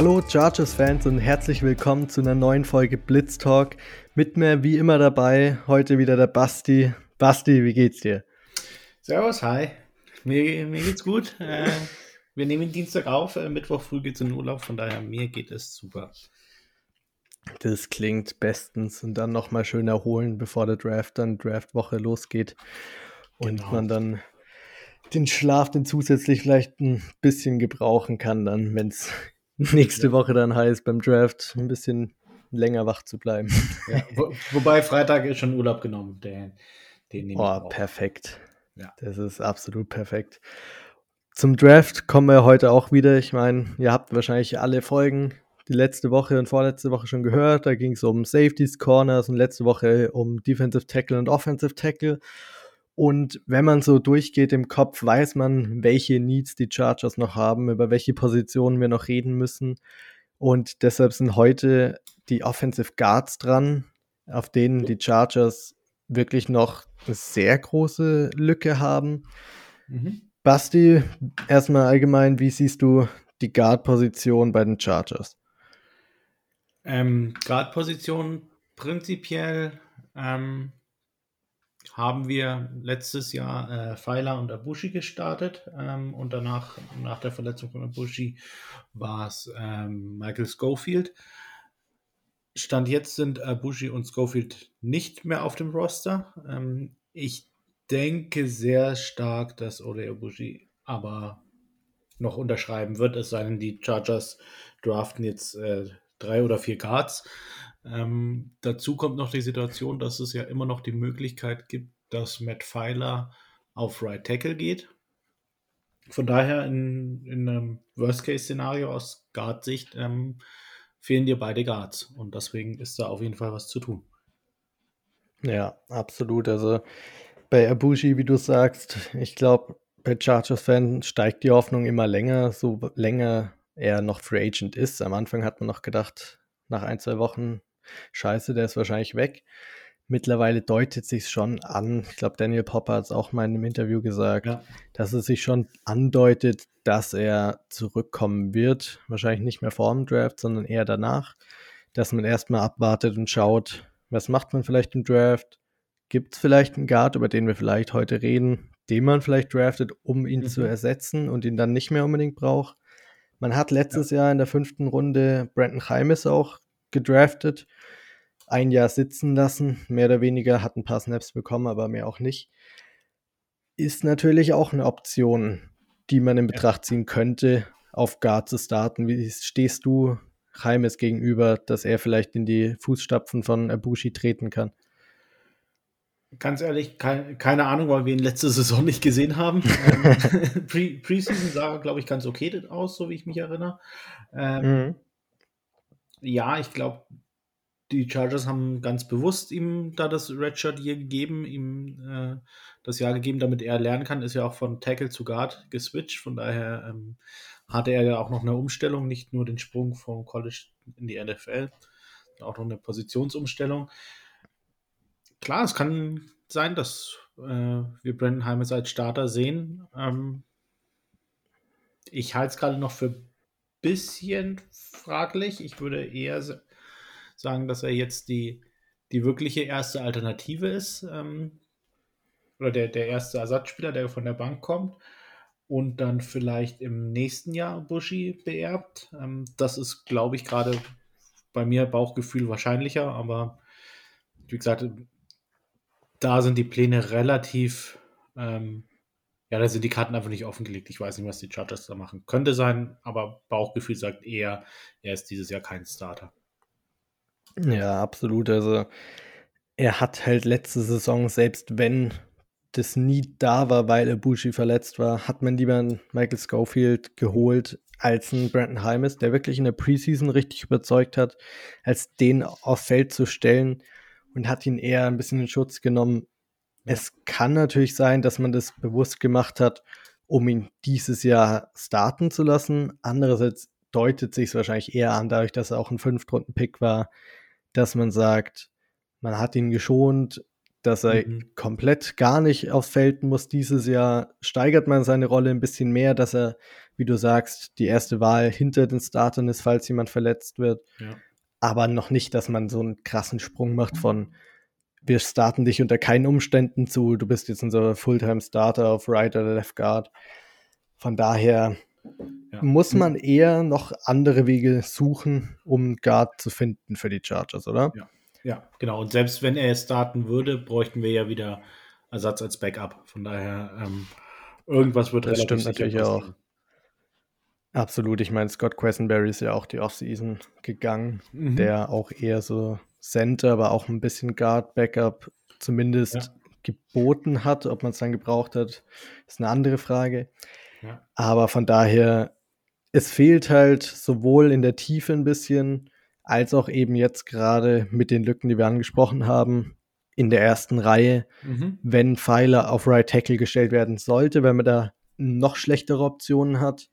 Hallo Chargers-Fans und herzlich willkommen zu einer neuen Folge Blitz Talk. Mit mir wie immer dabei, heute wieder der Basti. Basti, wie geht's dir? Servus, hi. Mir, mir geht's gut. Äh, wir nehmen Dienstag auf, äh, Mittwoch früh geht's in Urlaub, von daher mir geht es super. Das klingt bestens und dann nochmal schön erholen, bevor der Draft dann Draftwoche losgeht und genau. man dann den Schlaf den zusätzlich vielleicht ein bisschen gebrauchen kann, dann, wenn es nächste ja. Woche dann heißt, beim Draft ein bisschen länger wach zu bleiben. Ja, wo, wobei Freitag ist schon Urlaub genommen. Den, den oh, perfekt. Ja. Das ist absolut perfekt. Zum Draft kommen wir heute auch wieder. Ich meine, ihr habt wahrscheinlich alle Folgen die letzte Woche und vorletzte Woche schon gehört. Da ging es um Safeties, Corners und letzte Woche um Defensive Tackle und Offensive Tackle. Und wenn man so durchgeht im Kopf, weiß man, welche Needs die Chargers noch haben, über welche Positionen wir noch reden müssen. Und deshalb sind heute die Offensive Guards dran, auf denen die Chargers wirklich noch eine sehr große Lücke haben. Mhm. Basti, erstmal allgemein, wie siehst du die Guard-Position bei den Chargers? Ähm, Guard-Position prinzipiell ähm, haben wir letztes Jahr äh, Pfeiler und Abushi gestartet ähm, und danach, nach der Verletzung von Abushi, war es ähm, Michael Schofield. Stand jetzt sind Abushi und Schofield nicht mehr auf dem Roster. Ähm, ich denke sehr stark, dass Ole Abushi aber noch unterschreiben wird, es sei denn, die Chargers draften jetzt äh, drei oder vier Guards. Ähm, dazu kommt noch die Situation, dass es ja immer noch die Möglichkeit gibt, dass Matt Pfeiler auf Right Tackle geht. Von daher in, in einem Worst-Case-Szenario aus Guard-Sicht ähm, fehlen dir beide Guards und deswegen ist da auf jeden Fall was zu tun. Ja, absolut. Also bei Abushi, wie du sagst, ich glaube, bei Chargers-Fans steigt die Hoffnung immer länger, so länger er noch Free Agent ist. Am Anfang hat man noch gedacht, nach ein, zwei Wochen, scheiße, der ist wahrscheinlich weg. Mittlerweile deutet sich schon an, ich glaube, Daniel Popper hat es auch mal in einem Interview gesagt, ja. dass es sich schon andeutet, dass er zurückkommen wird. Wahrscheinlich nicht mehr vor dem Draft, sondern eher danach. Dass man erstmal abwartet und schaut, was macht man vielleicht im Draft? Gibt es vielleicht einen Guard, über den wir vielleicht heute reden, den man vielleicht draftet, um ihn mhm. zu ersetzen und ihn dann nicht mehr unbedingt braucht? Man hat letztes ja. Jahr in der fünften Runde Brandon Heimes auch gedraftet, ein Jahr sitzen lassen, mehr oder weniger, hat ein paar Snaps bekommen, aber mehr auch nicht. Ist natürlich auch eine Option, die man in Betracht ziehen könnte, auf Guard zu starten. Wie stehst du Heimes gegenüber, dass er vielleicht in die Fußstapfen von Abushi treten kann? Ganz ehrlich, kein, keine Ahnung, weil wir ihn letzte Saison nicht gesehen haben. Pre Preseason sah, glaube ich, ganz okay aus, so wie ich mich erinnere. Ähm, mhm. Ja, ich glaube, die Chargers haben ganz bewusst ihm da das Redshirt hier gegeben, ihm äh, das Jahr gegeben, damit er lernen kann. Ist ja auch von Tackle zu Guard geswitcht. Von daher ähm, hatte er ja auch noch eine Umstellung, nicht nur den Sprung vom College in die NFL, auch noch eine Positionsumstellung klar, es kann sein, dass äh, wir Brandon Heimes als Starter sehen. Ähm, ich halte es gerade noch für bisschen fraglich. Ich würde eher sagen, dass er jetzt die, die wirkliche erste Alternative ist. Ähm, oder der, der erste Ersatzspieler, der von der Bank kommt und dann vielleicht im nächsten Jahr Bushi beerbt. Ähm, das ist, glaube ich, gerade bei mir Bauchgefühl wahrscheinlicher, aber wie gesagt, da sind die Pläne relativ, ähm, ja, da sind die Karten einfach nicht offengelegt. Ich weiß nicht, was die Chargers da machen. Könnte sein, aber Bauchgefühl sagt eher, er ist dieses Jahr kein Starter. Ja, absolut. Also er hat halt letzte Saison, selbst wenn das nie da war, weil Ibushi verletzt war, hat man lieber einen Michael Schofield geholt als einen Brandon Heimes, der wirklich in der Preseason richtig überzeugt hat, als den auf Feld zu stellen und hat ihn eher ein bisschen in Schutz genommen. Es kann natürlich sein, dass man das bewusst gemacht hat, um ihn dieses Jahr starten zu lassen. Andererseits deutet sich es wahrscheinlich eher an, dadurch, dass er auch ein Fünftrunden-Pick war, dass man sagt, man hat ihn geschont, dass er mhm. komplett gar nicht aufs Feld muss. Dieses Jahr steigert man seine Rolle ein bisschen mehr, dass er, wie du sagst, die erste Wahl hinter den Startern ist, falls jemand verletzt wird. Ja. Aber noch nicht, dass man so einen krassen Sprung macht von wir starten dich unter keinen Umständen zu, du bist jetzt unser Fulltime-Starter auf Right oder Left Guard. Von daher ja. muss man eher noch andere Wege suchen, um Guard zu finden für die Chargers, oder? Ja. Ja, genau. Und selbst wenn er starten würde, bräuchten wir ja wieder Ersatz als Backup. Von daher, ähm, irgendwas wird Das stimmt natürlich passieren. auch. Absolut. Ich meine, Scott Quessenberry ist ja auch die Offseason gegangen, mhm. der auch eher so Center, aber auch ein bisschen Guard-Backup zumindest ja. geboten hat. Ob man es dann gebraucht hat, ist eine andere Frage. Ja. Aber von daher, es fehlt halt sowohl in der Tiefe ein bisschen, als auch eben jetzt gerade mit den Lücken, die wir angesprochen haben, in der ersten Reihe, mhm. wenn Pfeiler auf Right Tackle gestellt werden sollte, wenn man da noch schlechtere Optionen hat,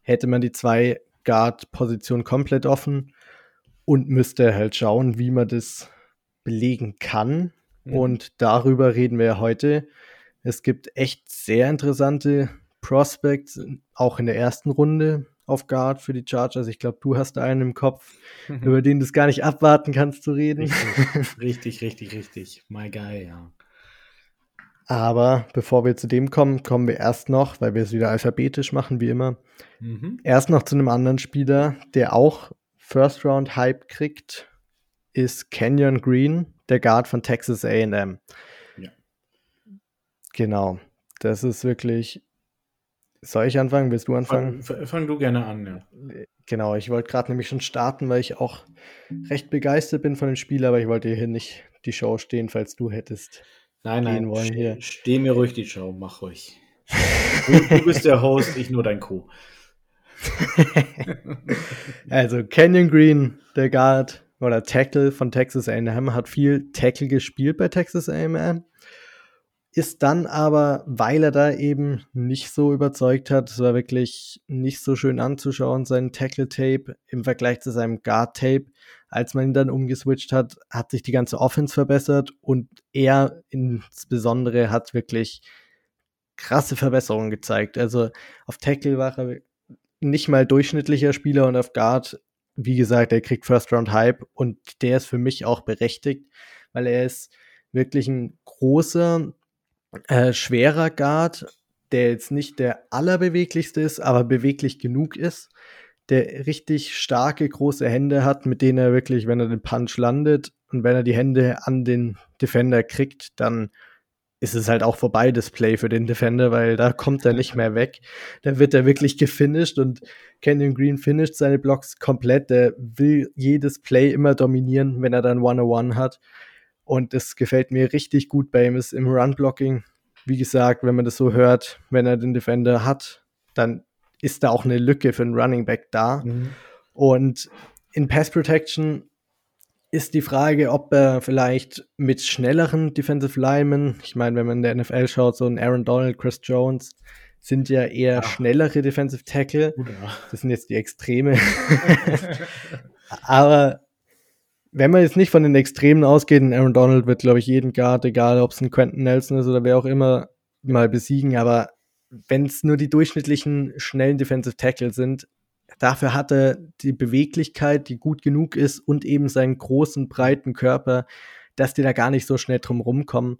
hätte man die zwei Guard-Positionen komplett offen und müsste halt schauen, wie man das belegen kann. Mhm. Und darüber reden wir heute. Es gibt echt sehr interessante Prospects, auch in der ersten Runde auf Guard für die Chargers. Ich glaube, du hast einen im Kopf, mhm. über den du es gar nicht abwarten kannst zu reden. Richtig, richtig, richtig, richtig. My guy, ja. Aber bevor wir zu dem kommen, kommen wir erst noch, weil wir es wieder alphabetisch machen, wie immer, mhm. erst noch zu einem anderen Spieler, der auch First Round Hype kriegt, ist Kenyon Green, der Guard von Texas AM. Ja. Genau. Das ist wirklich soll ich anfangen? Willst du anfangen? Fang, fang du gerne an, ja. Genau, ich wollte gerade nämlich schon starten, weil ich auch recht begeistert bin von dem Spiel, aber ich wollte hier nicht die Show stehen, falls du hättest. Nein, nein, wollen hier. steh mir ruhig die Show, mach ruhig. Du, du bist der Host, ich nur dein Co. also Canyon Green, der Guard oder Tackle von Texas A&M, hat viel Tackle gespielt bei Texas A&M ist dann aber, weil er da eben nicht so überzeugt hat, es war wirklich nicht so schön anzuschauen, sein Tackle-Tape im Vergleich zu seinem Guard-Tape. Als man ihn dann umgeswitcht hat, hat sich die ganze Offense verbessert und er insbesondere hat wirklich krasse Verbesserungen gezeigt. Also auf Tackle war er nicht mal durchschnittlicher Spieler und auf Guard, wie gesagt, er kriegt First Round Hype und der ist für mich auch berechtigt, weil er ist wirklich ein großer, äh, schwerer Guard, der jetzt nicht der allerbeweglichste ist, aber beweglich genug ist, der richtig starke, große Hände hat, mit denen er wirklich, wenn er den Punch landet und wenn er die Hände an den Defender kriegt, dann ist es halt auch vorbei, das Play für den Defender, weil da kommt er nicht mehr weg. Da wird er wirklich gefinisht und Canyon Green finisht seine Blocks komplett. Der will jedes Play immer dominieren, wenn er dann 101 hat. Und das gefällt mir richtig gut bei ihm, ist im Run-Blocking. Wie gesagt, wenn man das so hört, wenn er den Defender hat, dann ist da auch eine Lücke für einen Running Back da. Mhm. Und in Pass Protection ist die Frage, ob er vielleicht mit schnelleren Defensive Linemen, ich meine, wenn man in der NFL schaut, so ein Aaron Donald, Chris Jones, sind ja eher ja. schnellere Defensive Tackle. Das sind jetzt die Extreme. Aber wenn man jetzt nicht von den Extremen ausgeht, Aaron Donald wird, glaube ich, jeden Guard, egal ob es ein Quentin Nelson ist oder wer auch immer, mal besiegen. Aber wenn es nur die durchschnittlichen schnellen Defensive Tackle sind, dafür hat er die Beweglichkeit, die gut genug ist und eben seinen großen, breiten Körper, dass die da gar nicht so schnell drum rumkommen.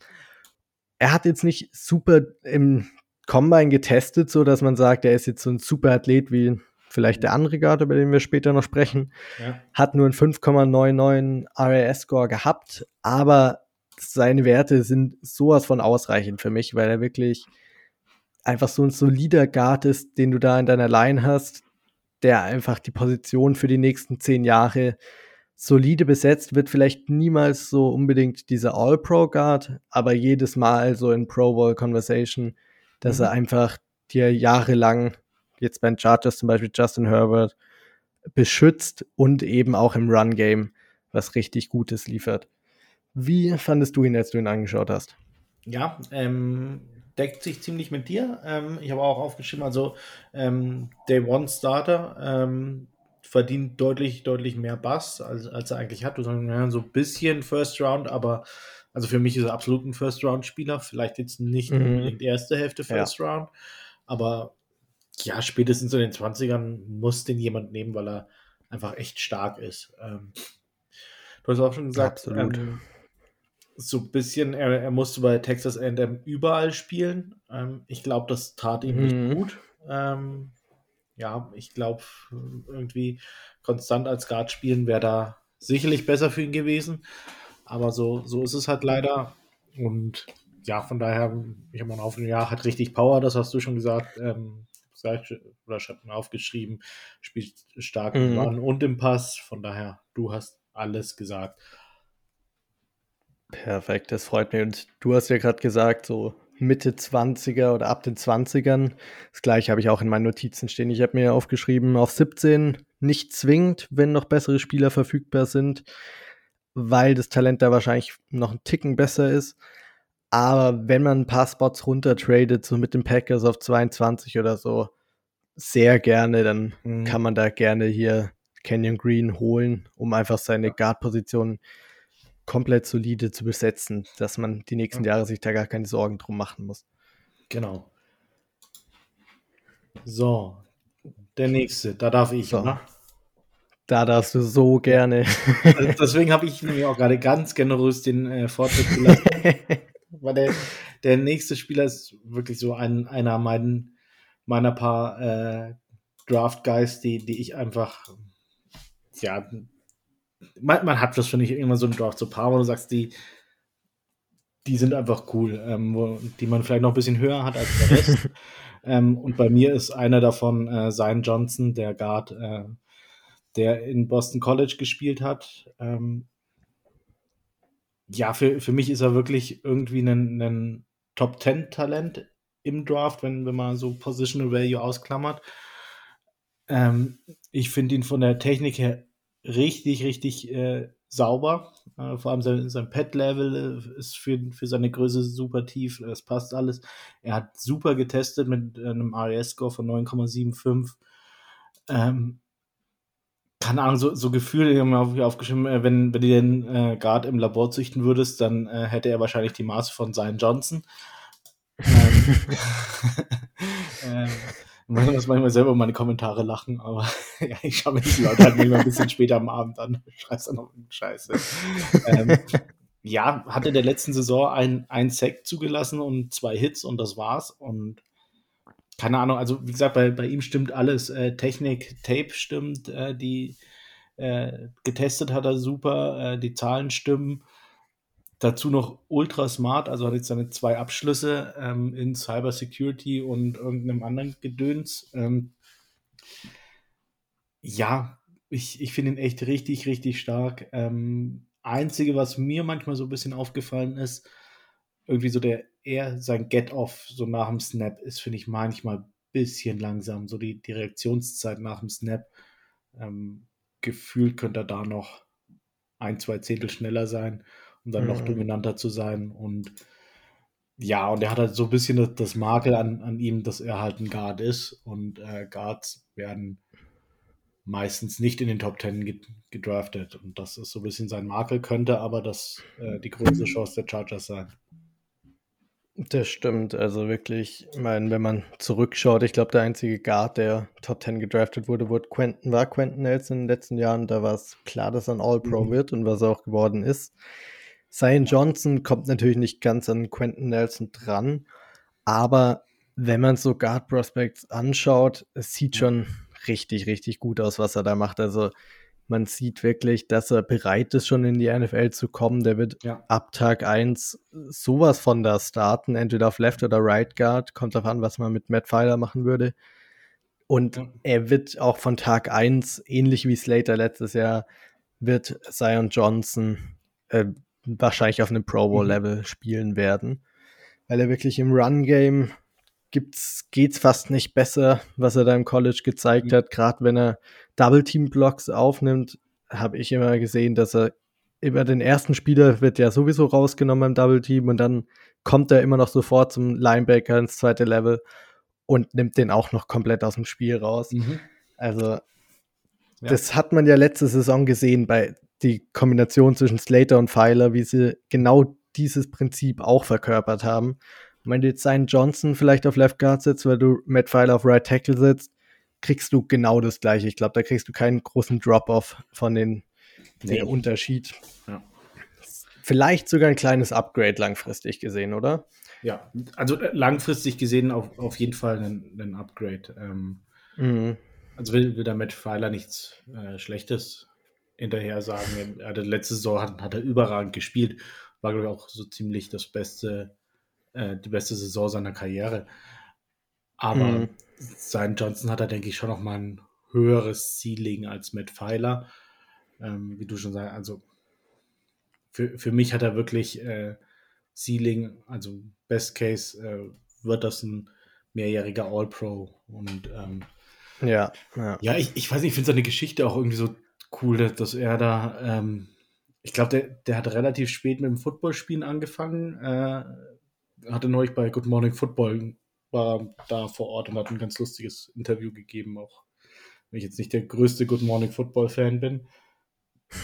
Er hat jetzt nicht super im Combine getestet, so dass man sagt, er ist jetzt so ein super Athlet wie vielleicht der andere Guard, über den wir später noch sprechen, ja. hat nur einen 5,99 RAS-Score gehabt, aber seine Werte sind sowas von ausreichend für mich, weil er wirklich einfach so ein solider Guard ist, den du da in deiner Line hast, der einfach die Position für die nächsten zehn Jahre solide besetzt, wird vielleicht niemals so unbedingt dieser All-Pro-Guard, aber jedes Mal so in Pro-Bowl-Conversation, dass mhm. er einfach dir jahrelang jetzt bei den Chargers zum Beispiel Justin Herbert beschützt und eben auch im Run-Game was richtig Gutes liefert. Wie fandest du ihn, als du ihn angeschaut hast? Ja, ähm, deckt sich ziemlich mit dir. Ähm, ich habe auch aufgeschrieben, also ähm, Day One Starter ähm, verdient deutlich, deutlich mehr Bass, als, als er eigentlich hat. Du sagst, ja, so ein bisschen First Round, aber Also für mich ist er absolut ein First-Round-Spieler. Vielleicht jetzt nicht mhm. unbedingt erste Hälfte First ja. Round, aber ja, spätestens in den 20ern muss den jemand nehmen, weil er einfach echt stark ist. Ähm, du hast auch schon gesagt, ähm, so ein bisschen, er, er, musste bei Texas AM überall spielen. Ähm, ich glaube, das tat ihm mhm. nicht gut. Ähm, ja, ich glaube, irgendwie konstant als Guard spielen wäre da sicherlich besser für ihn gewesen. Aber so, so ist es halt leider. Und ja, von daher, ich habe mal auf, ja, hat richtig Power, das hast du schon gesagt. Ähm, oder ich habe mir aufgeschrieben, spielt stark mhm. im Run und im Pass. Von daher, du hast alles gesagt. Perfekt, das freut mich. Und du hast ja gerade gesagt, so Mitte 20er oder ab den 20ern. Das gleiche habe ich auch in meinen Notizen stehen. Ich habe mir aufgeschrieben, auf 17 nicht zwingend, wenn noch bessere Spieler verfügbar sind, weil das Talent da wahrscheinlich noch einen Ticken besser ist. Aber wenn man ein paar Spots runtertradet, so mit den Packers auf 22 oder so, sehr gerne, dann mhm. kann man da gerne hier Canyon Green holen, um einfach seine Guard-Position komplett solide zu besetzen, dass man die nächsten Jahre sich da gar keine Sorgen drum machen muss. Genau. So, der nächste, da darf ich, so. oder? Da darfst du so gerne. Deswegen habe ich nämlich auch gerade ganz generös den äh, Vortritt gelassen. weil der, der nächste Spieler ist wirklich so ein, einer meiner, meiner paar äh, Draft Guys, die, die ich einfach, ja, man, man hat das, finde ich, immer so ein Draft, so ein paar, wo du sagst, die, die sind einfach cool, ähm, wo, die man vielleicht noch ein bisschen höher hat als der Rest. ähm, und bei mir ist einer davon äh, Zion Johnson, der Guard, äh, der in Boston College gespielt hat. Ähm, ja, für, für mich ist er wirklich irgendwie ein, ein Top-10-Talent im Draft, wenn, wenn man so Positional Value ausklammert. Ähm, ich finde ihn von der Technik her richtig, richtig äh, sauber. Äh, vor allem sein, sein Pad-Level äh, ist für, für seine Größe super tief. Es passt alles. Er hat super getestet mit einem RES-Score von 9,75. Ähm, keine Ahnung, so, so Gefühle, ich habe mir aufgeschrieben, äh, wenn, wenn du den äh, Guard im Labor züchten würdest, dann äh, hätte er wahrscheinlich die Maße von Zion Johnson. ähm, ähm, ich muss manchmal selber meine Kommentare lachen, aber ja, ich schaue mir die Leute halt manchmal ein bisschen später am Abend an. Scheiße dann noch Scheiße. ähm, ja, hatte der letzten Saison ein, ein Sack zugelassen und zwei Hits und das war's. Und keine Ahnung, also wie gesagt, bei, bei ihm stimmt alles. Äh, Technik, Tape stimmt, äh, die äh, getestet hat er super, äh, die Zahlen stimmen. Dazu noch ultra smart, also hat jetzt seine zwei Abschlüsse ähm, in Cyber Security und irgendeinem anderen Gedöns. Ähm, ja, ich, ich finde ihn echt richtig, richtig stark. Ähm, Einzige, was mir manchmal so ein bisschen aufgefallen ist, irgendwie so der, er, sein Get-Off so nach dem Snap ist, finde ich manchmal ein bisschen langsam. So die, die Reaktionszeit nach dem Snap. Ähm, gefühlt könnte er da noch ein, zwei Zehntel schneller sein um dann mhm. noch dominanter zu sein. Und ja, und er hat halt so ein bisschen das, das Makel an, an ihm, dass er halt ein Guard ist. Und äh, Guards werden meistens nicht in den Top Ten gedraftet. Und das ist so ein bisschen sein Makel, könnte aber das äh, die größte Chance der Chargers sein. Das stimmt, also wirklich, ich meine, wenn man zurückschaut, ich glaube, der einzige Guard, der Top 10 gedraftet wurde, wurde Quentin, war Quentin Nelson in den letzten Jahren. Da war es klar, dass er ein All-Pro mhm. wird und was er auch geworden ist. Zion Johnson kommt natürlich nicht ganz an Quentin Nelson dran, aber wenn man so Guard Prospects anschaut, es sieht schon richtig, richtig gut aus, was er da macht. Also man sieht wirklich, dass er bereit ist, schon in die NFL zu kommen. Der wird ja. ab Tag 1 sowas von da starten, entweder auf Left oder Right Guard. Kommt darauf an, was man mit Matt Filer machen würde. Und ja. er wird auch von Tag 1, ähnlich wie Slater letztes Jahr, wird Zion Johnson äh, wahrscheinlich auf einem Pro Bowl-Level mhm. spielen werden. Weil er wirklich im Run-Game gibt's, geht's fast nicht besser, was er da im College gezeigt mhm. hat. Gerade wenn er Double-Team-Blocks aufnimmt, habe ich immer gesehen, dass er über den ersten Spieler wird ja sowieso rausgenommen im Double-Team und dann kommt er immer noch sofort zum Linebacker ins zweite Level und nimmt den auch noch komplett aus dem Spiel raus. Mhm. Also, ja. das hat man ja letzte Saison gesehen bei die Kombination zwischen Slater und Pfeiler, wie sie genau dieses Prinzip auch verkörpert haben. Und wenn du jetzt seinen Johnson vielleicht auf Left Guard sitzt, weil du Matt Pfeiler auf Right Tackle sitzt, kriegst du genau das gleiche. Ich glaube, da kriegst du keinen großen Drop-off von den nee. Unterschied. Ja. Vielleicht sogar ein kleines Upgrade langfristig gesehen, oder? Ja, also äh, langfristig gesehen auf, auf jeden Fall ein, ein Upgrade. Ähm, mhm. Also will, will damit Pfeiler nichts äh, Schlechtes hinterher sagen. Er hatte letzte Saison hat, hat er überragend gespielt. War, glaube ich, auch so ziemlich das beste, äh, die beste Saison seiner Karriere. Aber mhm. sein Johnson hat er, denke ich, schon noch mal ein höheres Ceiling als Matt Pfeiler. Ähm, wie du schon sagst, also für, für mich hat er wirklich äh, Ceiling, also Best Case äh, wird das ein mehrjähriger All-Pro. Und ähm, ja, ja. Ja, ich, ich weiß nicht, ich finde seine Geschichte auch irgendwie so cool, dass, er da, ähm, ich glaube, der, der hat relativ spät mit dem Footballspielen angefangen. Äh, hatte neulich bei Good Morning Football, war da vor Ort und hat ein ganz lustiges Interview gegeben, auch wenn ich jetzt nicht der größte Good Morning Football Fan bin.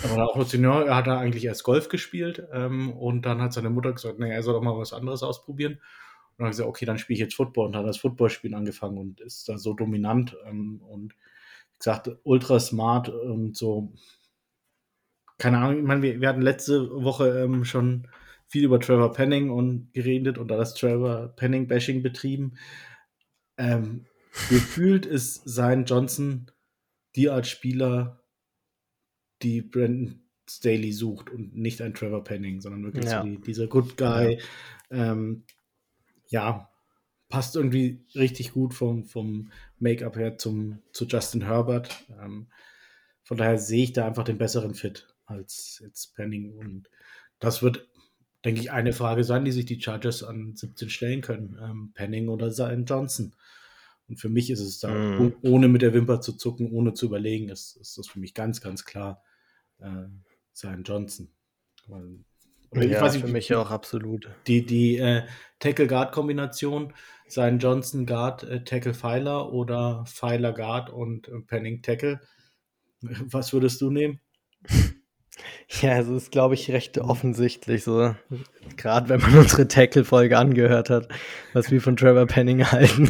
Aber auch noch Senior, er hat da eigentlich erst Golf gespielt ähm, und dann hat seine Mutter gesagt, naja, er soll doch mal was anderes ausprobieren. Und dann hat gesagt, okay, dann spiele ich jetzt Football und hat das Footballspielen angefangen und ist da so dominant ähm, und gesagt, ultra smart und so. Keine Ahnung, ich meine, wir, wir hatten letzte Woche ähm, schon viel über Trevor Penning und geredet und da das Trevor Penning-Bashing betrieben. Ähm, gefühlt ist sein Johnson die Art Spieler, die Brandon Staley sucht und nicht ein Trevor Penning, sondern wirklich ja. so die, dieser Good Guy. Ja. Ähm, ja, passt irgendwie richtig gut vom, vom Make-up her zum, zu Justin Herbert. Ähm, von daher sehe ich da einfach den besseren Fit als jetzt Penning. Und das wird, denke ich, eine Frage sein, die sich die Chargers an 17 stellen können. Ähm, Penning oder Zion Johnson. Und für mich ist es da, mm. ohne mit der Wimper zu zucken, ohne zu überlegen, ist, ist das für mich ganz, ganz klar äh, Zion Johnson. Weil, ja, nicht, für mich auch absolut. Die, die äh, Tackle-Guard-Kombination, sein Johnson Guard, äh, Tackle Pfeiler oder Pfeiler Guard und äh, Penning Tackle. Was würdest du nehmen? Ja, es ist, glaube ich, recht offensichtlich so. Gerade wenn man unsere Tackle-Folge angehört hat, was wir von Trevor Penning halten.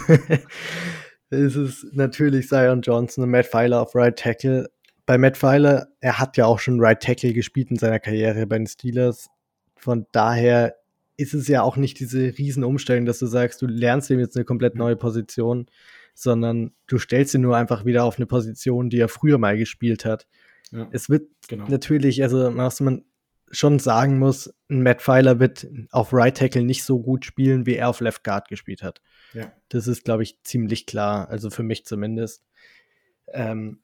ist es natürlich Zion Johnson und Matt Pfeiler auf Right Tackle bei Matt Pfeiler, er hat ja auch schon Right Tackle gespielt in seiner Karriere bei den Steelers. Von daher ist es ja auch nicht diese Riesenumstellung, dass du sagst, du lernst ihm jetzt eine komplett neue Position, sondern du stellst ihn nur einfach wieder auf eine Position, die er früher mal gespielt hat. Ja, es wird genau. natürlich, also was man schon sagen muss, ein Matt Pfeiler wird auf Right Tackle nicht so gut spielen, wie er auf Left Guard gespielt hat. Ja. Das ist, glaube ich, ziemlich klar, also für mich zumindest. Ähm,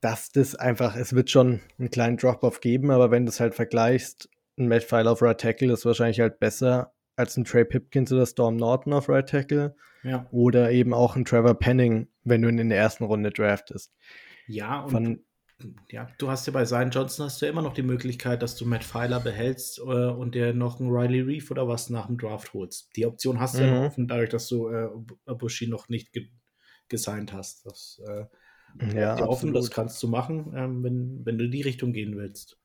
dass das einfach, es wird schon einen kleinen Drop-Off geben, aber wenn du es halt vergleichst, ein Matt File auf Right Tackle ist wahrscheinlich halt besser als ein Trey Pipkins oder Storm Norton auf Right Tackle. Ja. Oder eben auch ein Trevor Penning, wenn du ihn in der ersten Runde draftest. Ja, und Von, ja, du hast ja bei Zion Johnson hast du ja immer noch die Möglichkeit, dass du Matt Pfeiler behältst äh, und dir noch einen Riley Reef oder was nach dem Draft holst. Die Option hast du mhm. ja noch offen, dadurch, dass du äh, Bushi noch nicht ge gesigned hast. Das äh, ja, offen, das kannst du machen, ähm, wenn, wenn du in die Richtung gehen willst.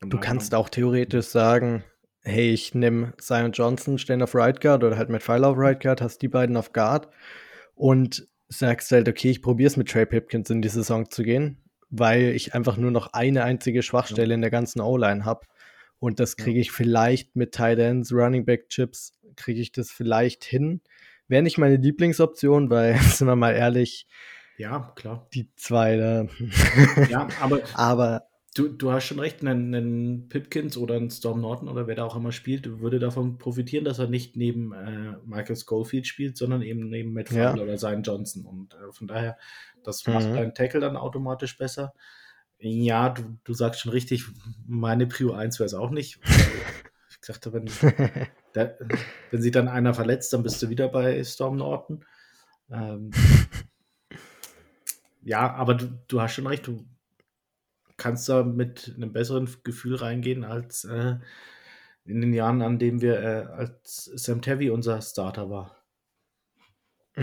Du kannst auch theoretisch sagen, hey, ich nehme Simon Johnson, stehen auf Right Guard oder halt mit Pfeiler auf Right Guard, hast die beiden auf Guard und sagst halt, okay, ich probiere es mit Trey Pipkins in die Saison zu gehen, weil ich einfach nur noch eine einzige Schwachstelle ja. in der ganzen O-Line habe. Und das kriege ich vielleicht mit Tight Ends, Running Back Chips, kriege ich das vielleicht hin. Wäre nicht meine Lieblingsoption, weil, sind wir mal ehrlich, ja, klar. Die zwei da. Ja, aber, aber du, du hast schon recht, einen, einen Pipkins oder einen Storm Norton oder wer da auch immer spielt, würde davon profitieren, dass er nicht neben äh, Michael Schofield spielt, sondern eben neben Matt Fowler ja. oder Zion Johnson. Und äh, von daher, das macht mhm. deinen Tackle dann automatisch besser. Ja, du, du sagst schon richtig, meine Prio 1 wäre es auch nicht. ich sagte, wenn, da, wenn sich dann einer verletzt, dann bist du wieder bei Storm Norton. Ähm, ja, aber du, du hast schon recht, du kannst da mit einem besseren Gefühl reingehen als äh, in den Jahren, an denen wir äh, als Sam Tevi unser Starter war.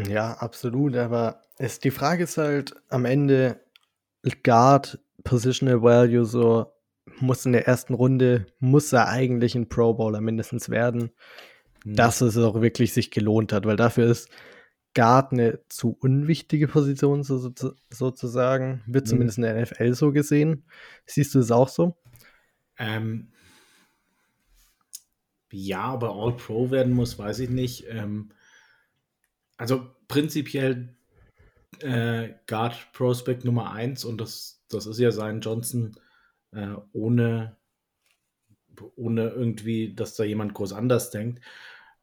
Ja, absolut, aber es, die Frage ist halt am Ende Guard, Positional Value, so muss in der ersten Runde, muss er eigentlich ein Pro Bowler mindestens werden, mhm. dass es auch wirklich sich gelohnt hat, weil dafür ist Guard eine zu unwichtige Position so, so, sozusagen, wird mhm. zumindest in der NFL so gesehen. Siehst du es auch so? Ähm, ja, aber All-Pro werden muss, weiß ich nicht. Ähm, also prinzipiell äh, Guard Prospect Nummer 1 und das, das ist ja sein Johnson äh, ohne, ohne irgendwie, dass da jemand groß anders denkt.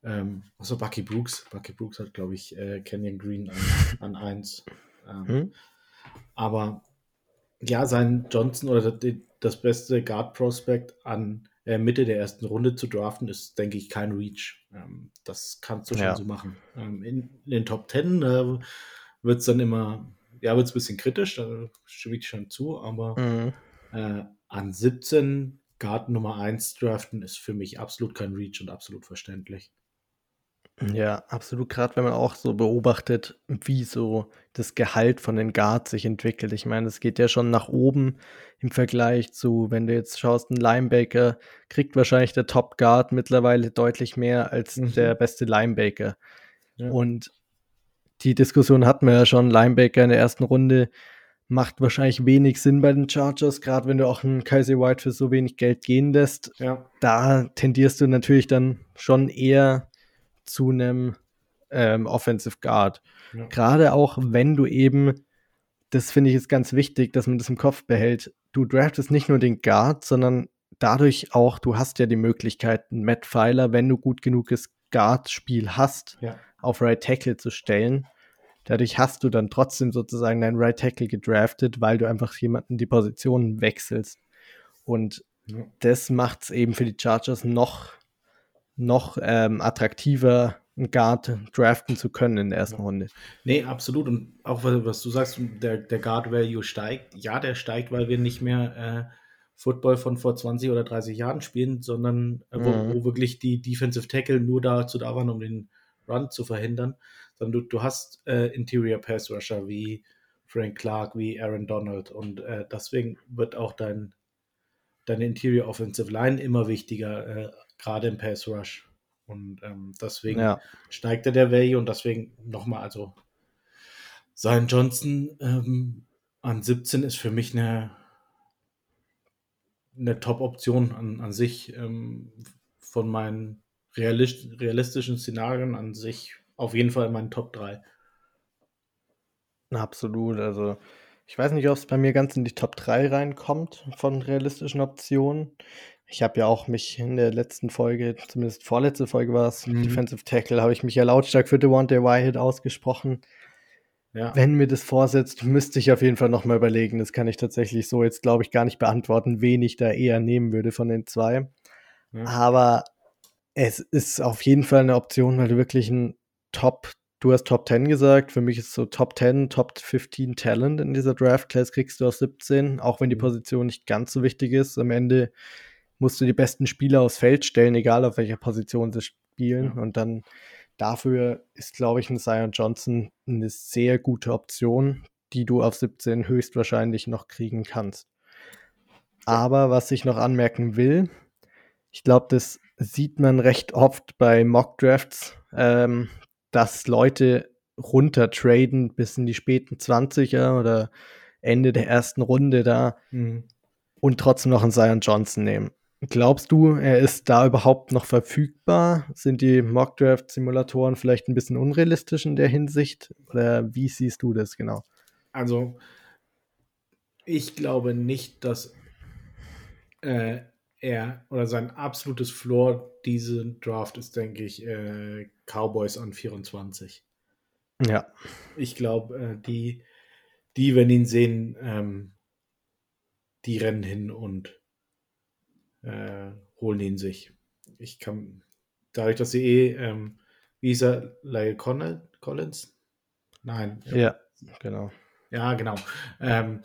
Ähm, also Bucky Brooks. Bucky Brooks hat, glaube ich, äh, Canyon Green an, an 1. Ähm, hm? Aber ja, sein Johnson oder das, das beste Guard Prospect an äh, Mitte der ersten Runde zu draften, ist, denke ich, kein Reach. Ähm, das kannst du schon ja. so machen. Ähm, in, in, den Top 10 äh, wird es dann immer, ja, wird es ein bisschen kritisch, da stimme ich schon zu, aber mhm. äh, an 17 Guard Nummer 1 draften ist für mich absolut kein Reach und absolut verständlich. Ja, absolut. Gerade wenn man auch so beobachtet, wie so das Gehalt von den Guards sich entwickelt. Ich meine, es geht ja schon nach oben im Vergleich zu, wenn du jetzt schaust, ein Linebacker kriegt wahrscheinlich der Top Guard mittlerweile deutlich mehr als mhm. der beste Linebacker. Ja. Und die Diskussion hatten wir ja schon, Linebacker in der ersten Runde macht wahrscheinlich wenig Sinn bei den Chargers, gerade wenn du auch einen Kaiser White für so wenig Geld gehen lässt. Ja. Da tendierst du natürlich dann schon eher zu einem ähm, Offensive Guard. Ja. Gerade auch, wenn du eben, das finde ich ist ganz wichtig, dass man das im Kopf behält, du draftest nicht nur den Guard, sondern dadurch auch, du hast ja die Möglichkeit, Matt Pfeiler, wenn du gut genuges Guard-Spiel hast, ja. auf Right Tackle zu stellen. Dadurch hast du dann trotzdem sozusagen deinen Right Tackle gedraftet, weil du einfach jemanden die Position wechselst. Und ja. das macht es eben für die Chargers noch noch ähm, attraktiver einen Guard draften zu können in der ersten Runde. Nee, absolut. Und auch was du sagst, der, der Guard Value steigt. Ja, der steigt, weil wir nicht mehr äh, Football von vor 20 oder 30 Jahren spielen, sondern äh, wo, mhm. wo, wirklich die Defensive Tackle nur dazu da waren, um den Run zu verhindern. Sondern du, du hast äh, Interior Pass Rusher wie Frank Clark, wie Aaron Donald. Und äh, deswegen wird auch dein, deine Interior Offensive Line immer wichtiger äh, gerade im Pass Rush. Und ähm, deswegen ja. steigt er der Value und deswegen nochmal, also sein Johnson ähm, an 17 ist für mich eine, eine Top-Option an, an sich ähm, von meinen realist realistischen Szenarien an sich auf jeden Fall in meinen Top 3. Absolut, also ich weiß nicht, ob es bei mir ganz in die Top 3 reinkommt von realistischen Optionen. Ich habe ja auch mich in der letzten Folge, zumindest vorletzte Folge war es, mhm. Defensive Tackle, habe ich mich ja lautstark für Devontae Wyatt ausgesprochen. Ja. Wenn mir das vorsetzt, müsste ich auf jeden Fall nochmal überlegen. Das kann ich tatsächlich so jetzt, glaube ich, gar nicht beantworten, wen ich da eher nehmen würde von den zwei. Ja. Aber es ist auf jeden Fall eine Option, weil du wirklich ein Top, du hast Top 10 gesagt. Für mich ist so Top 10, Top 15 Talent in dieser Draft Class kriegst du auf 17, auch wenn die mhm. Position nicht ganz so wichtig ist. Am Ende musst du die besten Spieler aufs Feld stellen, egal auf welcher Position sie spielen. Ja. Und dann dafür ist, glaube ich, ein Zion Johnson eine sehr gute Option, die du auf 17 höchstwahrscheinlich noch kriegen kannst. Aber was ich noch anmerken will, ich glaube, das sieht man recht oft bei Mock Drafts, ähm, dass Leute runter traden bis in die späten 20er oder Ende der ersten Runde da mhm. und trotzdem noch einen Zion Johnson nehmen. Glaubst du, er ist da überhaupt noch verfügbar? Sind die Mockdraft-Simulatoren vielleicht ein bisschen unrealistisch in der Hinsicht? Oder wie siehst du das genau? Also, ich glaube nicht, dass äh, er oder sein absolutes Floor diese Draft ist, denke ich, äh, Cowboys an 24. Ja. Ich glaube, äh, die, die, wenn ihn sehen, ähm, die rennen hin und äh, holen ihn sich. Ich kann, dadurch, dass sie eh, ähm, er, Lyle Collins? Nein. Ja, genau. Ja, genau. Ähm,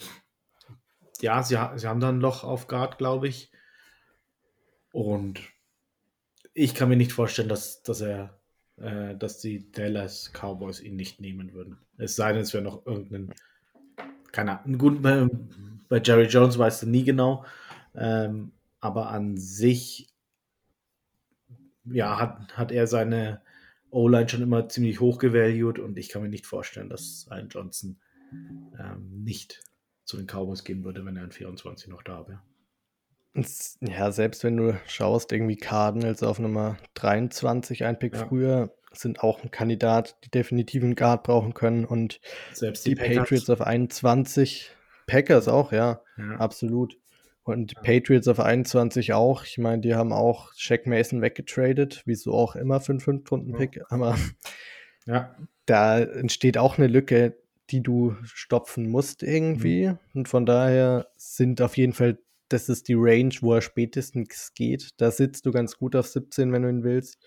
ja, sie, sie haben dann ein Loch auf Guard, glaube ich. Und ich kann mir nicht vorstellen, dass, dass er, äh, dass die Dallas Cowboys ihn nicht nehmen würden. Es sei denn, es wäre noch irgendein, keine Ahnung, gut, bei, bei Jerry Jones weißt du nie genau, Ähm, aber an sich, ja, hat, hat er seine O-Line schon immer ziemlich hoch gevalued und ich kann mir nicht vorstellen, dass ein Johnson ähm, nicht zu den Cowboys gehen würde, wenn er in 24 noch da wäre. Ja, selbst wenn du schaust, irgendwie Cardinals auf Nummer 23, ein Pick ja. früher, sind auch ein Kandidat, die definitiv einen Guard brauchen können und selbst die, die Patriots auf 21, Packers auch, ja, ja. absolut. Und ja. Patriots auf 21 auch. Ich meine, die haben auch Shaq Mason weggetradet, wie so auch immer für einen 5-Runden-Pick. Aber ja. da entsteht auch eine Lücke, die du stopfen musst irgendwie. Mhm. Und von daher sind auf jeden Fall, das ist die Range, wo er spätestens geht. Da sitzt du ganz gut auf 17, wenn du ihn willst.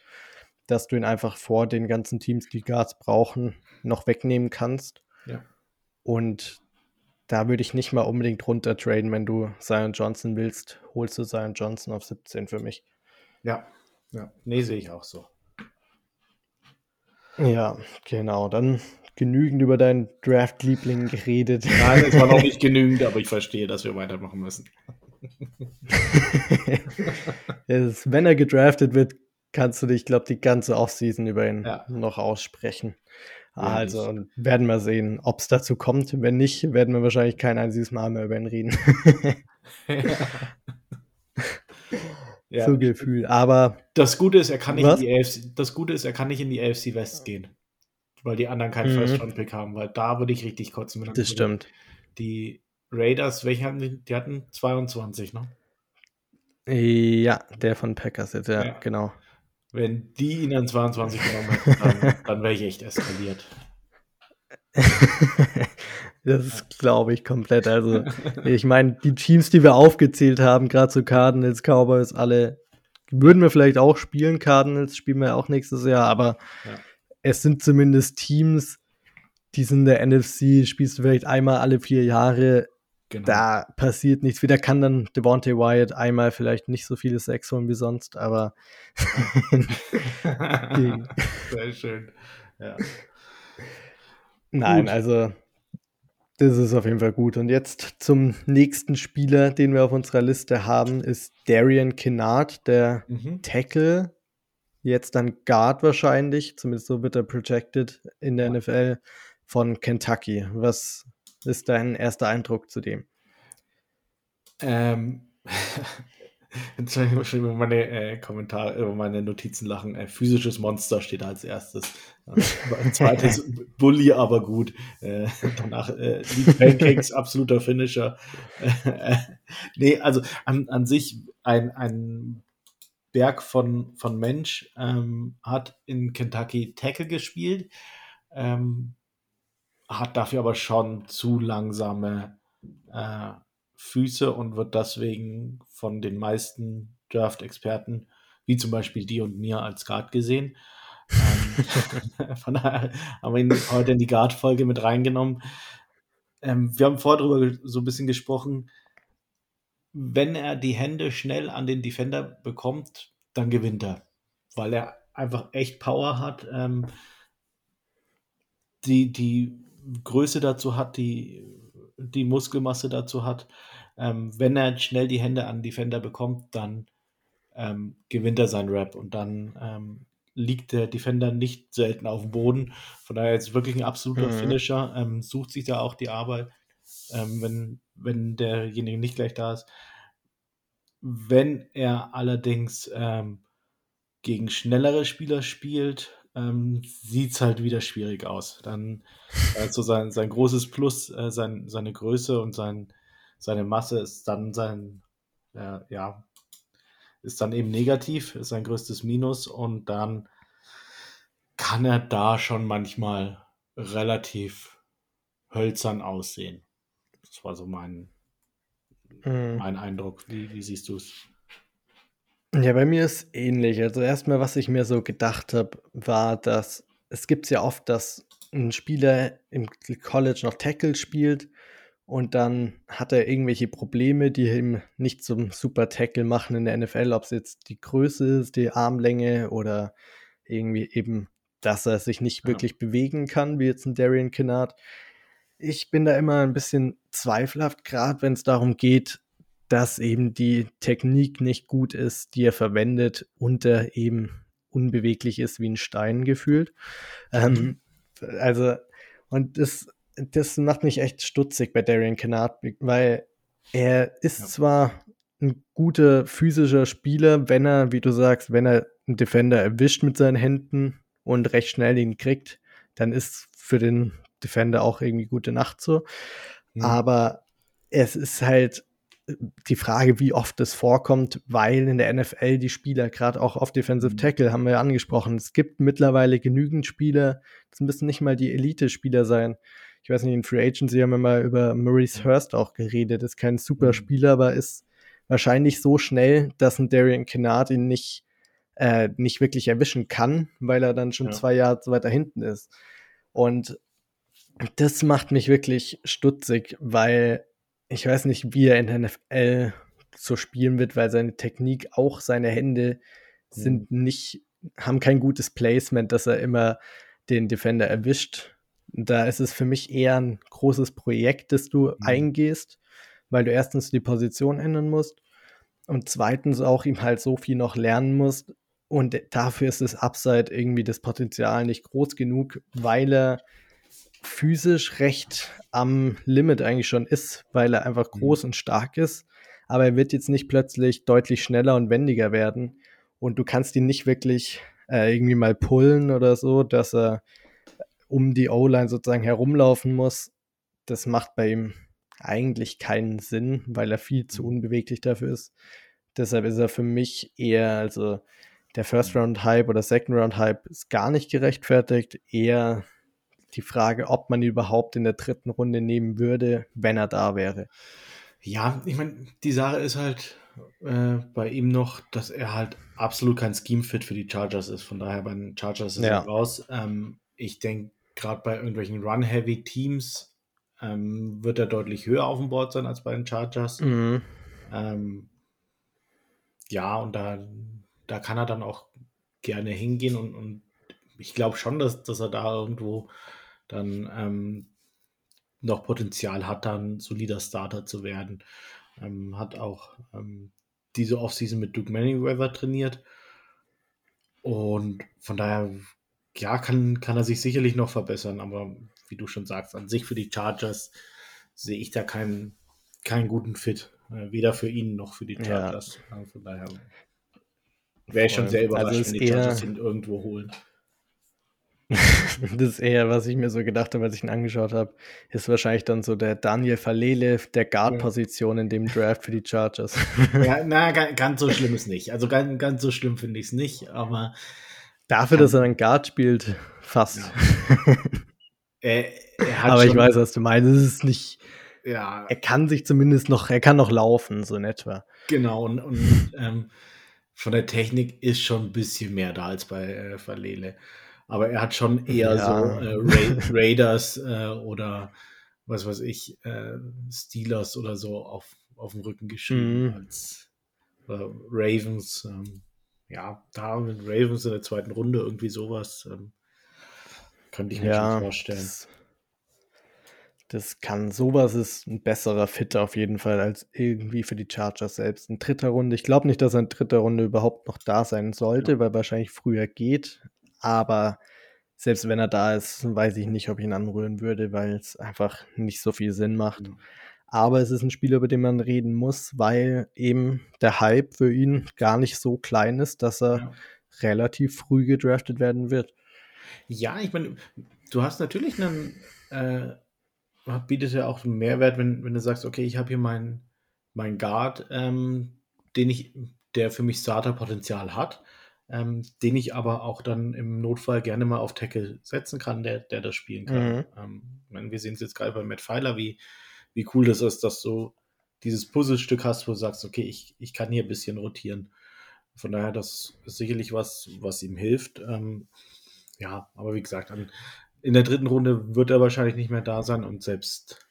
Dass du ihn einfach vor den ganzen Teams, die Guards brauchen, noch wegnehmen kannst. Ja. Und da würde ich nicht mal unbedingt runter traden, wenn du Zion Johnson willst, holst du Zion Johnson auf 17 für mich. Ja, ja. Nee, sehe ich auch so. Ja, genau. Dann genügend über deinen Draft-Liebling geredet. Nein, es war noch nicht genügend, aber ich verstehe, dass wir weitermachen müssen. ist, wenn er gedraftet wird, kannst du dich, glaube ich, die ganze Offseason über ihn ja. noch aussprechen. Also ja, werden wir sehen, ob es dazu kommt. Wenn nicht, werden wir wahrscheinlich kein einziges Mal mehr über ihn reden. ja. So Gefühl. Aber das Gute ist, er kann nicht in die AFC, das Gute ist, er kann nicht in die AFC West gehen weil die anderen keinen mhm. First-Round-Pick haben, weil da würde ich richtig kotzen. das stimmt. Die Raiders, welche hatten die? Die hatten 22, ne? Ja, der von Packers jetzt, ja, ja. genau. Wenn die ihn an 22 genommen hätten, dann, dann wäre ich echt eskaliert. das glaube ich komplett. Also, ich meine, die Teams, die wir aufgezählt haben, gerade so Cardinals, Cowboys, alle würden wir vielleicht auch spielen. Cardinals spielen wir auch nächstes Jahr, aber ja es sind zumindest Teams, die sind in der NFC, spielst du vielleicht einmal alle vier Jahre. Genau. Da passiert nichts. Wieder kann dann Devontae Wyatt einmal vielleicht nicht so viele Sex holen wie sonst, aber. Sehr schön. Ja. Nein, gut. also das ist auf jeden Fall gut. Und jetzt zum nächsten Spieler, den wir auf unserer Liste haben, ist Darian Kinnard, der mhm. Tackle jetzt dann Guard wahrscheinlich, zumindest so wird er projected in der NFL von Kentucky. Was ist dein erster Eindruck zu dem? Ähm, habe ich über meine äh, Kommentare, über meine Notizen lachen. Äh, physisches Monster steht als erstes. Ein zweites Bully, aber gut. Äh, danach äh, die Pancakes, absoluter Finisher. Äh, nee, also an, an sich ein, ein Berg von, von Mensch, ähm, hat in Kentucky Tackle gespielt, ähm, hat dafür aber schon zu langsame äh, Füße und wird deswegen von den meisten Draft-Experten, wie zum Beispiel die und mir, als Guard gesehen. ähm, von daher haben wir ihn heute in die Guard-Folge mit reingenommen. Ähm, wir haben vorher darüber so ein bisschen gesprochen, wenn er die Hände schnell an den Defender bekommt, dann gewinnt er. Weil er einfach echt Power hat, ähm, die, die Größe dazu hat, die, die Muskelmasse dazu hat. Ähm, wenn er schnell die Hände an Defender bekommt, dann ähm, gewinnt er seinen Rap und dann ähm, liegt der Defender nicht selten auf dem Boden. Von daher ist wirklich ein absoluter mhm. Finisher, ähm, sucht sich da auch die Arbeit, ähm, wenn, wenn derjenige nicht gleich da ist. Wenn er allerdings ähm, gegen schnellere Spieler spielt, ähm, sieht es halt wieder schwierig aus. Dann also sein, sein großes Plus, äh, sein, seine Größe und sein, seine Masse ist dann sein, äh, ja, ist dann eben negativ, ist sein größtes Minus und dann kann er da schon manchmal relativ hölzern aussehen. Das war so mein, mhm. mein Eindruck. Wie, wie siehst du es? Ja, bei mir ist ähnlich. Also erstmal, was ich mir so gedacht habe, war, dass es gibt ja oft, dass ein Spieler im College noch Tackle spielt und dann hat er irgendwelche Probleme, die ihm nicht zum Super Tackle machen in der NFL, ob es jetzt die Größe ist, die Armlänge oder irgendwie eben, dass er sich nicht ja. wirklich bewegen kann, wie jetzt ein Darian Kinnard. Ich bin da immer ein bisschen zweifelhaft, gerade wenn es darum geht, dass eben die Technik nicht gut ist, die er verwendet und er eben unbeweglich ist wie ein Stein gefühlt. Ähm, also, und das, das macht mich echt stutzig bei Darian Kennard, weil er ist ja. zwar ein guter physischer Spieler, wenn er, wie du sagst, wenn er einen Defender erwischt mit seinen Händen und recht schnell ihn kriegt, dann ist für den Defender auch irgendwie gute Nacht so. Mhm. Aber es ist halt die Frage, wie oft es vorkommt, weil in der NFL die Spieler, gerade auch auf Defensive mhm. Tackle, haben wir ja angesprochen, es gibt mittlerweile genügend Spieler, das müssen nicht mal die Elite-Spieler sein. Ich weiß nicht, in Free Agency haben wir mal über Maurice Hurst auch geredet, ist kein super mhm. Spieler, aber ist wahrscheinlich so schnell, dass ein Darian Kennard ihn nicht, äh, nicht wirklich erwischen kann, weil er dann schon ja. zwei Jahre weiter hinten ist. Und das macht mich wirklich stutzig, weil ich weiß nicht, wie er in der NFL so spielen wird, weil seine Technik, auch seine Hände sind mhm. nicht, haben kein gutes Placement, dass er immer den Defender erwischt. Da ist es für mich eher ein großes Projekt, das du mhm. eingehst, weil du erstens die Position ändern musst und zweitens auch ihm halt so viel noch lernen musst. Und dafür ist das Upside irgendwie das Potenzial nicht groß genug, weil er physisch recht am Limit eigentlich schon ist, weil er einfach mhm. groß mhm. und stark ist. Aber er wird jetzt nicht plötzlich deutlich schneller und wendiger werden. Und du kannst ihn nicht wirklich äh, irgendwie mal pullen oder so, dass er um die O-Line sozusagen herumlaufen muss. Das macht bei ihm eigentlich keinen Sinn, weil er viel zu mhm. unbeweglich dafür ist. Deshalb ist er für mich eher, also der First Round Hype oder Second Round Hype ist gar nicht gerechtfertigt, eher die Frage, ob man ihn überhaupt in der dritten Runde nehmen würde, wenn er da wäre. Ja, ich meine, die Sache ist halt äh, bei ihm noch, dass er halt absolut kein Scheme-Fit für die Chargers ist. Von daher bei den Chargers ist ja. er raus. Ähm, ich denke, gerade bei irgendwelchen Run-Heavy-Teams ähm, wird er deutlich höher auf dem Board sein als bei den Chargers. Mhm. Ähm, ja, und da, da kann er dann auch gerne hingehen und, und ich glaube schon, dass, dass er da irgendwo dann ähm, noch Potenzial hat, dann solider Starter zu werden. Ähm, hat auch ähm, diese Offseason mit Duke Manyweather trainiert. Und von daher, ja, kann, kann er sich sicherlich noch verbessern, aber wie du schon sagst, an sich für die Chargers sehe ich da keinen, keinen guten Fit. Äh, weder für ihn noch für die Chargers. Ja. Also von daher wäre ich schon sehr also überrascht, also wenn die Chargers ihn irgendwo holen. das ist eher, was ich mir so gedacht habe, als ich ihn angeschaut habe, ist wahrscheinlich dann so der Daniel Falele der Guard-Position in dem Draft für die Chargers. Ja, na, ganz so schlimm ist nicht. Also ganz, ganz so schlimm finde ich es nicht, aber. Dafür, dass er einen Guard spielt, fast. Ja. er, er aber ich weiß, was du meinst. Es ist nicht. Ja. Er kann sich zumindest noch, er kann noch laufen, so in etwa. Genau, und, und ähm, von der Technik ist schon ein bisschen mehr da als bei äh, Falele aber er hat schon eher ja. so äh, Ra Raiders äh, oder was weiß ich, äh, Steelers oder so auf, auf dem Rücken geschrieben mhm. als Ravens. Ähm, ja, da mit Ravens in der zweiten Runde irgendwie sowas ähm, könnte ich mir ja, schon vorstellen. Das, das, kann sowas ist ein besserer Fit auf jeden Fall als irgendwie für die Chargers selbst. In dritter Runde, ich glaube nicht, dass er in dritter Runde überhaupt noch da sein sollte, ja. weil wahrscheinlich früher geht. Aber selbst wenn er da ist, weiß ich nicht, ob ich ihn anrühren würde, weil es einfach nicht so viel Sinn macht. Mhm. Aber es ist ein Spieler, über den man reden muss, weil eben der Hype für ihn gar nicht so klein ist, dass er ja. relativ früh gedraftet werden wird. Ja, ich meine, du hast natürlich einen, äh, bietet ja auch einen Mehrwert, wenn, wenn du sagst, okay, ich habe hier meinen mein Guard, ähm, den ich, der für mich Starter-Potenzial hat ähm, den ich aber auch dann im Notfall gerne mal auf Tackle setzen kann, der, der das spielen kann. Mhm. Ähm, meine, wir sehen es jetzt gerade bei Matt Pfeiler, wie, wie cool das ist, dass du dieses Puzzlestück hast, wo du sagst, okay, ich, ich kann hier ein bisschen rotieren. Von daher, das ist sicherlich was, was ihm hilft. Ähm, ja, aber wie gesagt, an, in der dritten Runde wird er wahrscheinlich nicht mehr da sein und selbst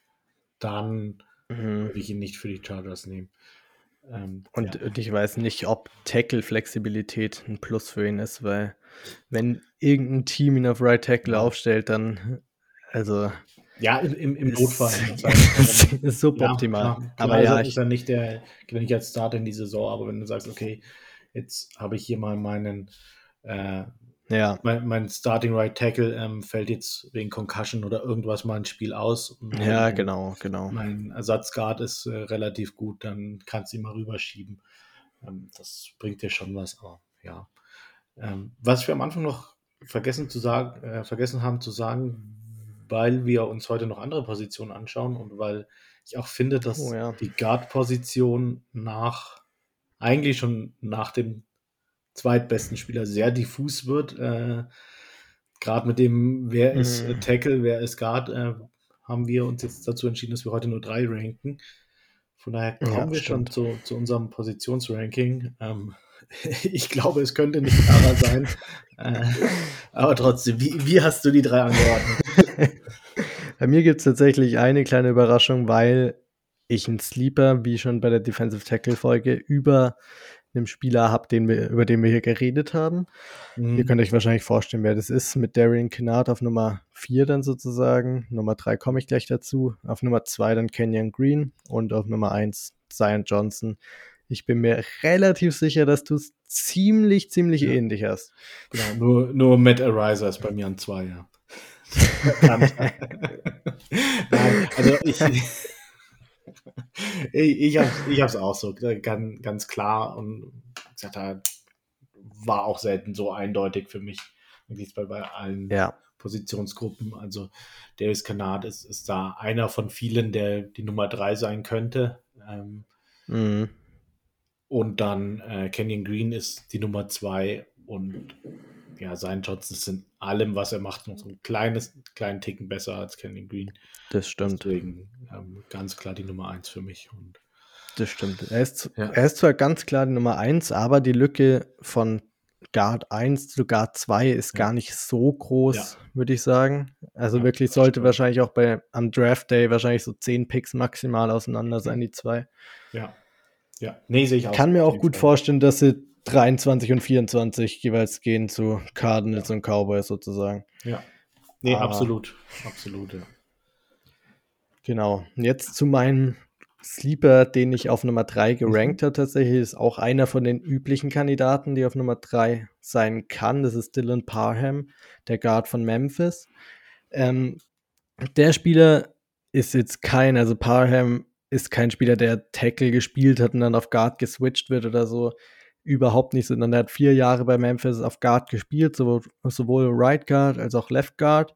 dann mhm. würde ich ihn nicht für die Chargers nehmen. Ähm, und, ja. und, ich weiß nicht, ob Tackle-Flexibilität ein Plus für ihn ist, weil wenn irgendein Team ihn auf Right Tackle aufstellt, dann, also Ja, im, im Notfall. Ist, ist suboptimal. Ja, klar, aber ja, ist er nicht der, nicht als Starter in die Saison, aber wenn du sagst, okay, jetzt habe ich hier mal meinen äh, ja. Mein, mein, Starting Right Tackle ähm, fällt jetzt wegen Concussion oder irgendwas mal ein Spiel aus. ja, genau, genau. Mein Ersatzguard ist äh, relativ gut, dann kannst du ihn mal rüberschieben. Ähm, das bringt dir schon was, aber ja. Ähm, was wir am Anfang noch vergessen zu sagen, äh, vergessen haben zu sagen, weil wir uns heute noch andere Positionen anschauen und weil ich auch finde, dass oh, ja. die Guard-Position nach eigentlich schon nach dem zweitbesten Spieler sehr diffus wird. Äh, Gerade mit dem, wer ist mhm. Tackle, wer ist Guard, äh, haben wir uns jetzt dazu entschieden, dass wir heute nur drei ranken. Von daher kommen ja, wir stimmt. schon zu, zu unserem Positionsranking. Ähm, ich glaube, es könnte nicht klarer sein. äh, aber trotzdem, wie, wie hast du die drei angeordnet? bei mir gibt es tatsächlich eine kleine Überraschung, weil ich einen Sleeper, wie schon bei der Defensive Tackle Folge, über einem Spieler habe, den wir, über den wir hier geredet haben. Mhm. Ihr könnt euch wahrscheinlich vorstellen, wer das ist. Mit Darian Kennard auf Nummer 4 dann sozusagen. Nummer 3 komme ich gleich dazu. Auf Nummer 2 dann Kenyon Green und auf Nummer 1 Zion Johnson. Ich bin mir relativ sicher, dass du es ziemlich, ziemlich ja. ähnlich hast. Genau, nur, nur Matt Ariza ist bei mir an 2, ja. Nein, also ich, ich, ich habe es auch so ganz, ganz klar und gesagt, war auch selten so eindeutig für mich, es bei, bei allen ja. Positionsgruppen. Also Davis Kanad ist, ist da einer von vielen, der die Nummer drei sein könnte. Ähm, mhm. Und dann äh, Kenyon Green ist die Nummer zwei und ja, sein Johnson ist in allem, was er macht, noch so ein kleines, kleinen Ticken besser als Kenyon Green. Das stimmt. Deswegen ähm, ganz klar die Nummer 1 für mich. Und das stimmt. Er ist, ja. er ist zwar ganz klar die Nummer 1, aber die Lücke von Guard 1 zu Guard 2 ist ja. gar nicht so groß, ja. würde ich sagen. Also wirklich sollte wahrscheinlich auch bei am Draft Day wahrscheinlich so 10 Picks maximal auseinander sein, die zwei. Ja. Ja, nee, sehe ich auch. Kann mir auch gut Fall. vorstellen, dass sie 23 und 24 jeweils gehen zu Cardinals ja. und Cowboys sozusagen. Ja. Nee, Aber, absolut. Absolut, ja. Genau. Jetzt zu meinem Sleeper, den ich auf Nummer 3 gerankt mhm. habe, tatsächlich, ist auch einer von den üblichen Kandidaten, die auf Nummer 3 sein kann. Das ist Dylan Parham, der Guard von Memphis. Ähm, der Spieler ist jetzt kein, also Parham ist kein Spieler, der Tackle gespielt hat und dann auf Guard geswitcht wird oder so überhaupt nicht, sondern er hat vier Jahre bei Memphis auf Guard gespielt, sowohl, sowohl Right Guard als auch Left Guard.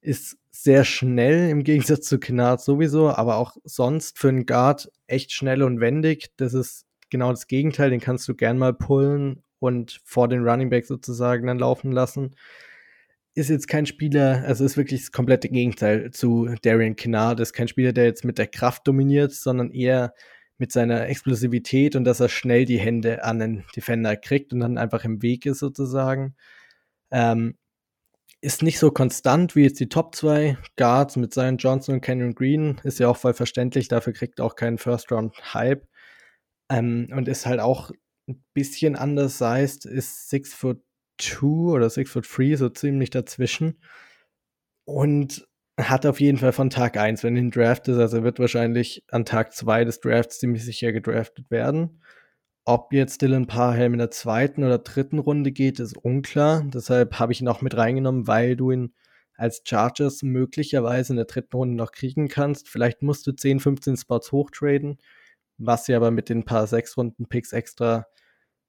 Ist sehr schnell im Gegensatz zu Kennard sowieso, aber auch sonst für einen Guard echt schnell und wendig. Das ist genau das Gegenteil, den kannst du gern mal pullen und vor den Running Back sozusagen dann laufen lassen. Ist jetzt kein Spieler, also ist wirklich das komplette Gegenteil zu Darian Kennard. Ist kein Spieler, der jetzt mit der Kraft dominiert, sondern eher mit seiner Explosivität und dass er schnell die Hände an den Defender kriegt und dann einfach im Weg ist sozusagen. Ähm, ist nicht so konstant wie jetzt die Top 2 Guards mit Zion Johnson und Kenyon Green. Ist ja auch voll verständlich, dafür kriegt er auch keinen First-Round-Hype. Ähm, und ist halt auch ein bisschen anders sized, ist 6 foot 2 oder 6 foot 3, so ziemlich dazwischen. Und hat auf jeden Fall von Tag 1, wenn er in Draft ist, also er wird wahrscheinlich an Tag 2 des Drafts ziemlich sicher gedraftet werden. Ob jetzt Dylan Parham in der zweiten oder dritten Runde geht, ist unklar. Deshalb habe ich ihn auch mit reingenommen, weil du ihn als Chargers möglicherweise in der dritten Runde noch kriegen kannst. Vielleicht musst du 10, 15 Spots hochtraden, was ja aber mit den paar sechs Runden Picks extra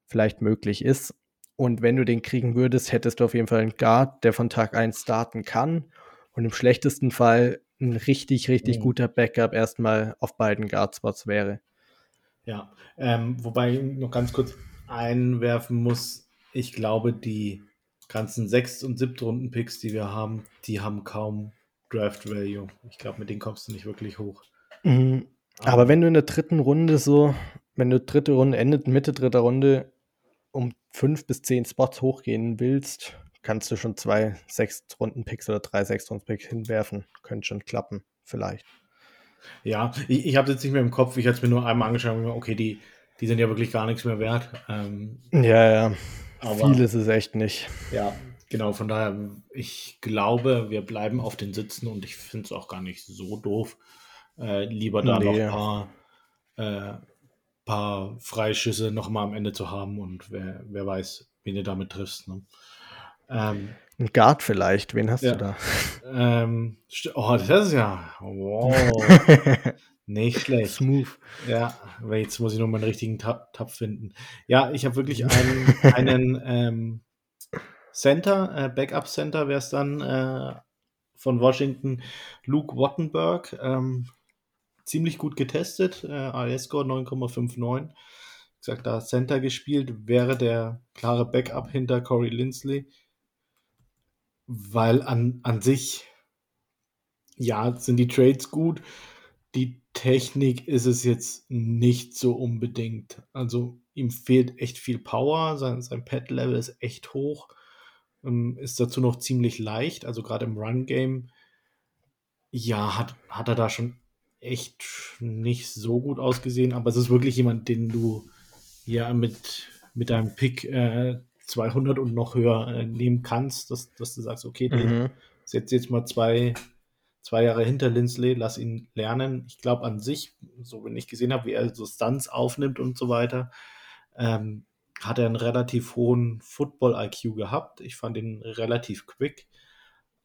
vielleicht möglich ist. Und wenn du den kriegen würdest, hättest du auf jeden Fall einen Guard, der von Tag 1 starten kann und im schlechtesten Fall ein richtig, richtig mhm. guter Backup erstmal auf beiden Guardspots wäre. Ja, ähm, wobei ich noch ganz kurz einwerfen muss, ich glaube, die ganzen sechs- und siebten Runden-Picks, die wir haben, die haben kaum Draft-Value. Ich glaube, mit denen kommst du nicht wirklich hoch. Mhm. Aber, Aber wenn du in der dritten Runde so, wenn du dritte Runde endet, Mitte dritter Runde um fünf bis zehn Spots hochgehen willst, kannst du schon zwei Sechstrunden-Picks oder drei Sechstrunden-Picks hinwerfen. Könnte schon klappen, vielleicht. Ja, ich, ich habe jetzt nicht mehr im Kopf. Ich hatte es mir nur einmal angeschaut und okay, die, die sind ja wirklich gar nichts mehr wert. Ähm, ja, ja. Aber, Viel ist es echt nicht. Ja, Genau, von daher, ich glaube, wir bleiben auf den Sitzen und ich finde es auch gar nicht so doof. Äh, lieber da nee. noch ein paar, äh, paar Freischüsse nochmal am Ende zu haben und wer, wer weiß, wen du damit triffst. Ne? Ähm, ein Guard vielleicht, wen hast ja. du da? Ähm, oh, das ist ja. Wow. Nicht schlecht. Smooth. Ja, weil jetzt muss ich nur meinen richtigen Tab, Tab finden. Ja, ich habe wirklich einen, einen ähm, Center, äh, Backup Center wäre es dann äh, von Washington, Luke Wattenberg. Ähm, ziemlich gut getestet, äh, AS-Score 9,59. Wie gesagt, da Center gespielt, wäre der klare Backup hinter Corey Lindsley. Weil an, an sich, ja, sind die Trades gut. Die Technik ist es jetzt nicht so unbedingt. Also ihm fehlt echt viel Power, sein, sein Pad-Level ist echt hoch, ähm, ist dazu noch ziemlich leicht, also gerade im Run-Game, ja, hat, hat er da schon echt nicht so gut ausgesehen, aber es ist wirklich jemand, den du ja mit, mit deinem Pick äh, 200 und noch höher äh, nehmen kannst, dass, dass du sagst, okay, mhm. setz jetzt mal zwei, zwei Jahre hinter Lindsley, lass ihn lernen. Ich glaube an sich, so wenn ich gesehen habe, wie er so Stunts aufnimmt und so weiter, ähm, hat er einen relativ hohen Football-IQ gehabt. Ich fand ihn relativ quick.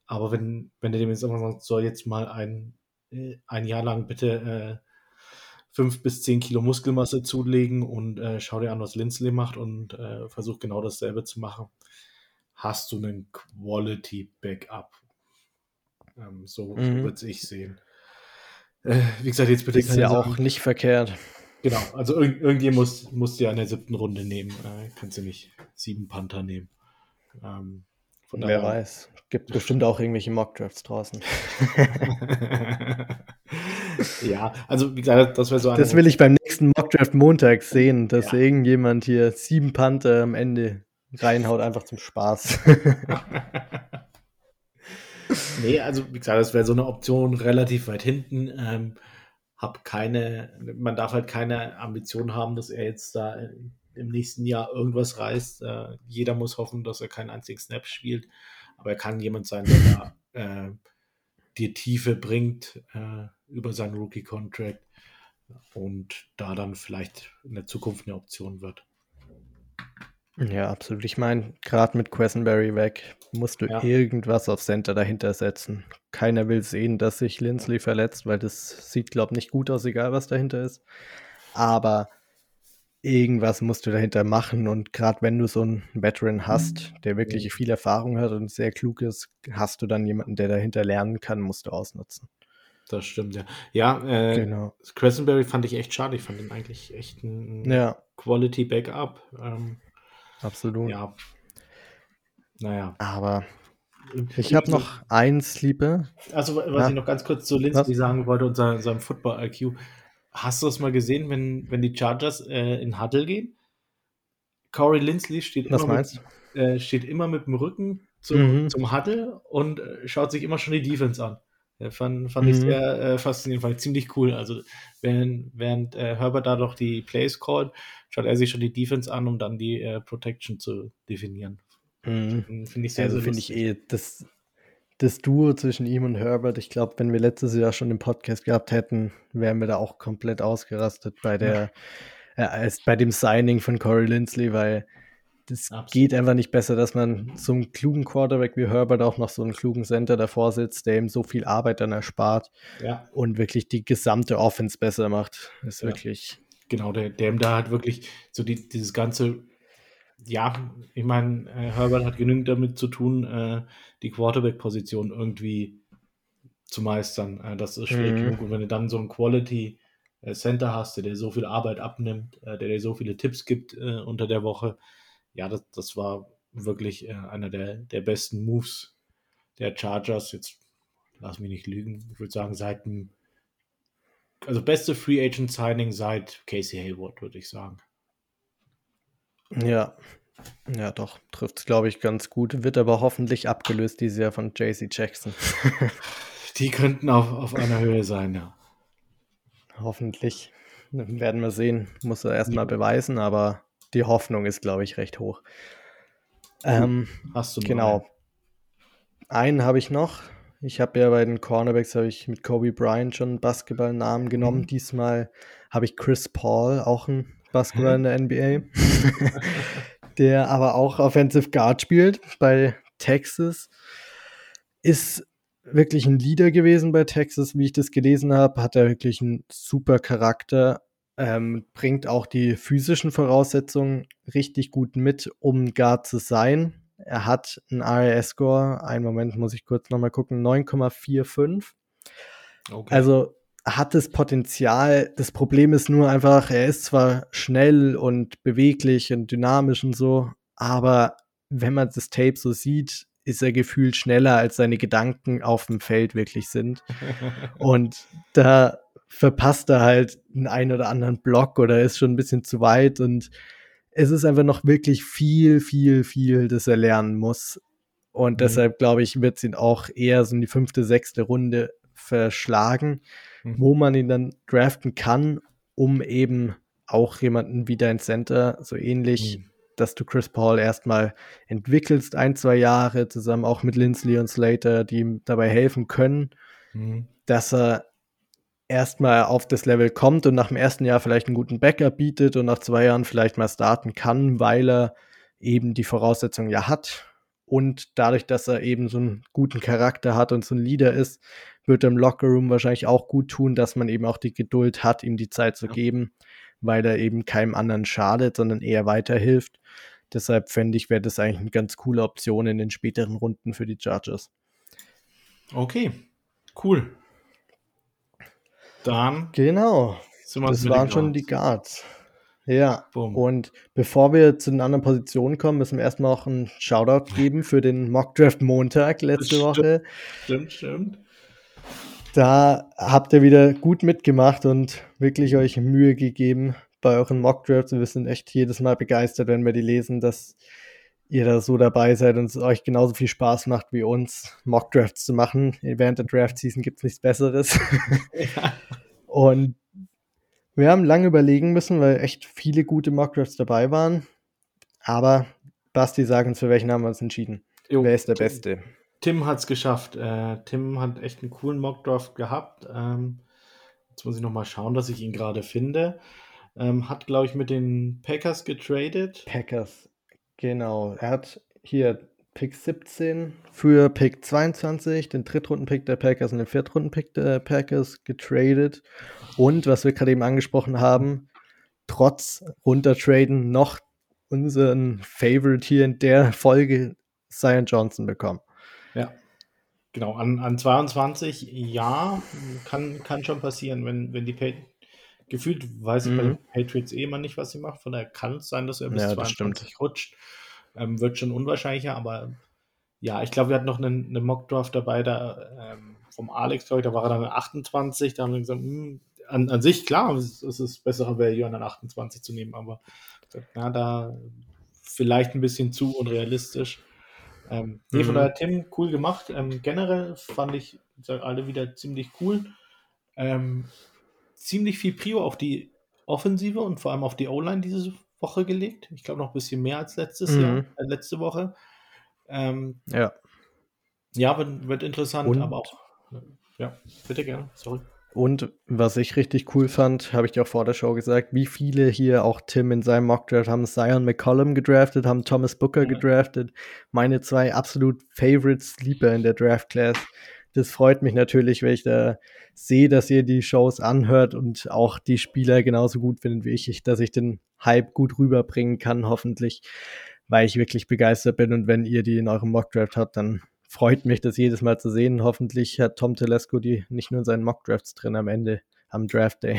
Aber wenn, wenn er dem jetzt einfach sagt, soll jetzt mal ein, äh, ein Jahr lang bitte äh, fünf bis zehn Kilo Muskelmasse zulegen und äh, schau dir an, was Lindsley macht und äh, versuch genau dasselbe zu machen, hast du einen Quality Backup. Ähm, so mhm. so würde ich sehen. Äh, wie gesagt, jetzt bitte. Ist ja auch nicht verkehrt. Genau, also irgend, irgendjemand muss, muss ja in der siebten Runde nehmen. Äh, kannst du nicht sieben Panther nehmen. Ähm, Wer weiß. Gibt bestimmt auch irgendwelche Mockdrafts draußen. ja, also wie gesagt, das wäre so eine. Das will ich beim nächsten Mockdraft Montag sehen, dass ja. irgendjemand hier sieben Panther am Ende reinhaut, einfach zum Spaß. nee, also wie gesagt, das wäre so eine Option relativ weit hinten. Ähm, hab keine, man darf halt keine Ambition haben, dass er jetzt da im nächsten Jahr irgendwas reißt. Äh, jeder muss hoffen, dass er keinen einzigen Snap spielt, aber er kann jemand sein, der da äh, die Tiefe bringt äh, über seinen Rookie-Contract und da dann vielleicht in der Zukunft eine Option wird. Ja, absolut. Ich meine, gerade mit Questenberry weg, musst du ja. irgendwas auf Center dahinter setzen. Keiner will sehen, dass sich Lindsley verletzt, weil das sieht, glaube ich, nicht gut aus, egal was dahinter ist. Aber irgendwas musst du dahinter machen. Und gerade wenn du so einen Veteran hast, der wirklich viel Erfahrung hat und sehr klug ist, hast du dann jemanden, der dahinter lernen kann, musst du ausnutzen. Das stimmt, ja. Ja, äh, genau. Crescenberry fand ich echt schade. Ich fand ihn eigentlich echt ein ja. Quality Backup. Ähm, Absolut. Ja. Naja. Aber ich habe noch ein Sleeper. Also, was ja. ich noch ganz kurz zu Lindsay sagen wollte und seinem, seinem Football-IQ. Hast du das mal gesehen, wenn, wenn die Chargers äh, in Huddle gehen? Corey Lindsley steht immer, mit, äh, steht immer mit dem Rücken zum, mhm. zum Huddle und äh, schaut sich immer schon die Defense an. Ja, fand, fand mhm. ich sehr äh, faszinierend, ich ziemlich cool. Also, während, während äh, Herbert da doch die Plays callt, schaut er sich schon die Defense an, um dann die äh, Protection zu definieren. Mhm. Finde ich sehr, also finde ich eh, das, das Duo zwischen ihm und Herbert, ich glaube, wenn wir letztes Jahr schon den Podcast gehabt hätten, wären wir da auch komplett ausgerastet bei der, ja. äh, bei dem Signing von Corey Lindsley, weil das Absolut. geht einfach nicht besser, dass man so einen klugen Quarterback wie Herbert auch noch so einen klugen Center davor sitzt, der ihm so viel Arbeit dann erspart ja. und wirklich die gesamte Offense besser macht. Ist ja. wirklich. Genau, der, der ihm da halt wirklich so die, dieses ganze, ja, ich meine, äh, Herbert hat genügend damit zu tun, äh, die Quarterback-Position irgendwie zu meistern. Äh, das ist schwierig mhm. genug. Und wenn du dann so einen Quality äh, Center hast, der dir so viel Arbeit abnimmt, äh, der dir so viele Tipps gibt äh, unter der Woche, ja, das, das war wirklich äh, einer der, der besten Moves der Chargers. Jetzt lass mich nicht lügen. Ich würde sagen, seit dem, also beste Free Agent Signing seit Casey Hayward, würde ich sagen. Ja, ja, doch, trifft es, glaube ich, ganz gut. Wird aber hoffentlich abgelöst dieses Jahr von JC Jackson. Die könnten auf, auf einer Höhe sein, ja. Hoffentlich. Werden wir sehen. Muss er erstmal beweisen, aber die Hoffnung ist, glaube ich, recht hoch. Ähm, Hast du Genau. einen habe ich noch. Ich habe ja bei den Cornerbacks habe ich mit Kobe Bryant schon einen Basketballnamen genommen. Mhm. Diesmal habe ich Chris Paul, auch ein Basketball in der NBA, der aber auch Offensive Guard spielt bei Texas. Ist wirklich ein Leader gewesen bei Texas, wie ich das gelesen habe. Hat er wirklich einen super Charakter. Ähm, bringt auch die physischen Voraussetzungen richtig gut mit, um Guard zu sein. Er hat einen RAS-Score, einen Moment muss ich kurz nochmal gucken, 9,45. Okay. Also hat das Potenzial. Das Problem ist nur einfach, er ist zwar schnell und beweglich und dynamisch und so, aber wenn man das Tape so sieht, ist er gefühlt schneller, als seine Gedanken auf dem Feld wirklich sind. und da verpasst er halt einen ein oder anderen Block oder ist schon ein bisschen zu weit und es ist einfach noch wirklich viel, viel, viel, das er lernen muss. Und mhm. deshalb glaube ich, wird es ihn auch eher so in die fünfte, sechste Runde verschlagen, mhm. wo man ihn dann draften kann, um eben auch jemanden wieder in Center, so ähnlich, mhm. dass du Chris Paul erstmal entwickelst, ein, zwei Jahre, zusammen auch mit Lindsley und Slater, die ihm dabei helfen können, mhm. dass er erstmal auf das Level kommt und nach dem ersten Jahr vielleicht einen guten Backup bietet und nach zwei Jahren vielleicht mal starten kann, weil er eben die Voraussetzungen ja hat. Und dadurch, dass er eben so einen guten Charakter hat und so ein Leader ist, wird er im Lockerroom wahrscheinlich auch gut tun, dass man eben auch die Geduld hat, ihm die Zeit zu geben, weil er eben keinem anderen schadet, sondern eher weiterhilft. Deshalb fände ich, wäre das eigentlich eine ganz coole Option in den späteren Runden für die Chargers. Okay, cool. Dann. Genau. Das waren schon die Guards. Ja, Boom. und bevor wir zu den anderen Positionen kommen, müssen wir erstmal auch einen Shoutout geben für den Mockdraft Montag letzte stimmt, Woche. Stimmt, stimmt. Da habt ihr wieder gut mitgemacht und wirklich euch Mühe gegeben bei euren Mockdrafts. Wir sind echt jedes Mal begeistert, wenn wir die lesen, dass ihr da so dabei seid und es euch genauso viel Spaß macht wie uns, Mockdrafts zu machen. Während der Draft-Season gibt es nichts Besseres. Ja. Und wir haben lange überlegen müssen, weil echt viele gute Mockdrafts dabei waren. Aber Basti, sag uns, für welchen haben wir uns entschieden? Jo, Wer ist der Tim, Beste? Tim hat es geschafft. Äh, Tim hat echt einen coolen Mockdraft gehabt. Ähm, jetzt muss ich nochmal schauen, dass ich ihn gerade finde. Ähm, hat, glaube ich, mit den Packers getradet. Packers, genau. Er hat hier Pick 17 für Pick 22, den Drittrunden-Pick der Packers und den Viertrunden-Pick der Packers getradet. Und was wir gerade eben angesprochen haben, trotz Runtertraden noch unseren Favorite hier in der Folge, Zion Johnson, bekommen. Ja, genau. An, an 22, ja, kann, kann schon passieren, wenn, wenn die gefühlt weiß ich mhm. bei den Patriots eh immer nicht, was sie macht. Von daher kann es sein, dass er bis ja, 22 rutscht. Ähm, wird schon unwahrscheinlicher, aber ja, ich glaube, wir hatten noch einen, einen Mockdraft dabei, da ähm, vom Alex, glaube ich, da war er dann 28, da haben wir gesagt, mh, hm, an, an sich, klar, es, es ist bessere Value, an 28 zu nehmen, aber ja, da vielleicht ein bisschen zu unrealistisch. Ähm, nee, mhm. von daher, Tim, cool gemacht. Ähm, generell fand ich sag, alle wieder ziemlich cool. Ähm, ziemlich viel Prio auf die Offensive und vor allem auf die O-Line diese Woche gelegt. Ich glaube noch ein bisschen mehr als letztes mhm. Jahr, äh, letzte Woche. Ähm, ja. Ja, wird, wird interessant, Und? aber auch. Ja, bitte gerne, sorry. Und was ich richtig cool fand, habe ich dir auch vor der Show gesagt, wie viele hier, auch Tim in seinem Mockdraft, haben Zion McCollum gedraftet, haben Thomas Booker ja. gedraftet. Meine zwei absolut Favorite Sleeper in der Draft Class. Das freut mich natürlich, wenn ich da sehe, dass ihr die Shows anhört und auch die Spieler genauso gut findet wie ich, dass ich den Hype gut rüberbringen kann, hoffentlich, weil ich wirklich begeistert bin. Und wenn ihr die in eurem Mockdraft habt, dann freut mich das jedes Mal zu sehen. Hoffentlich hat Tom Telesco die nicht nur in seinen Mockdrafts drin am Ende am Draft Day.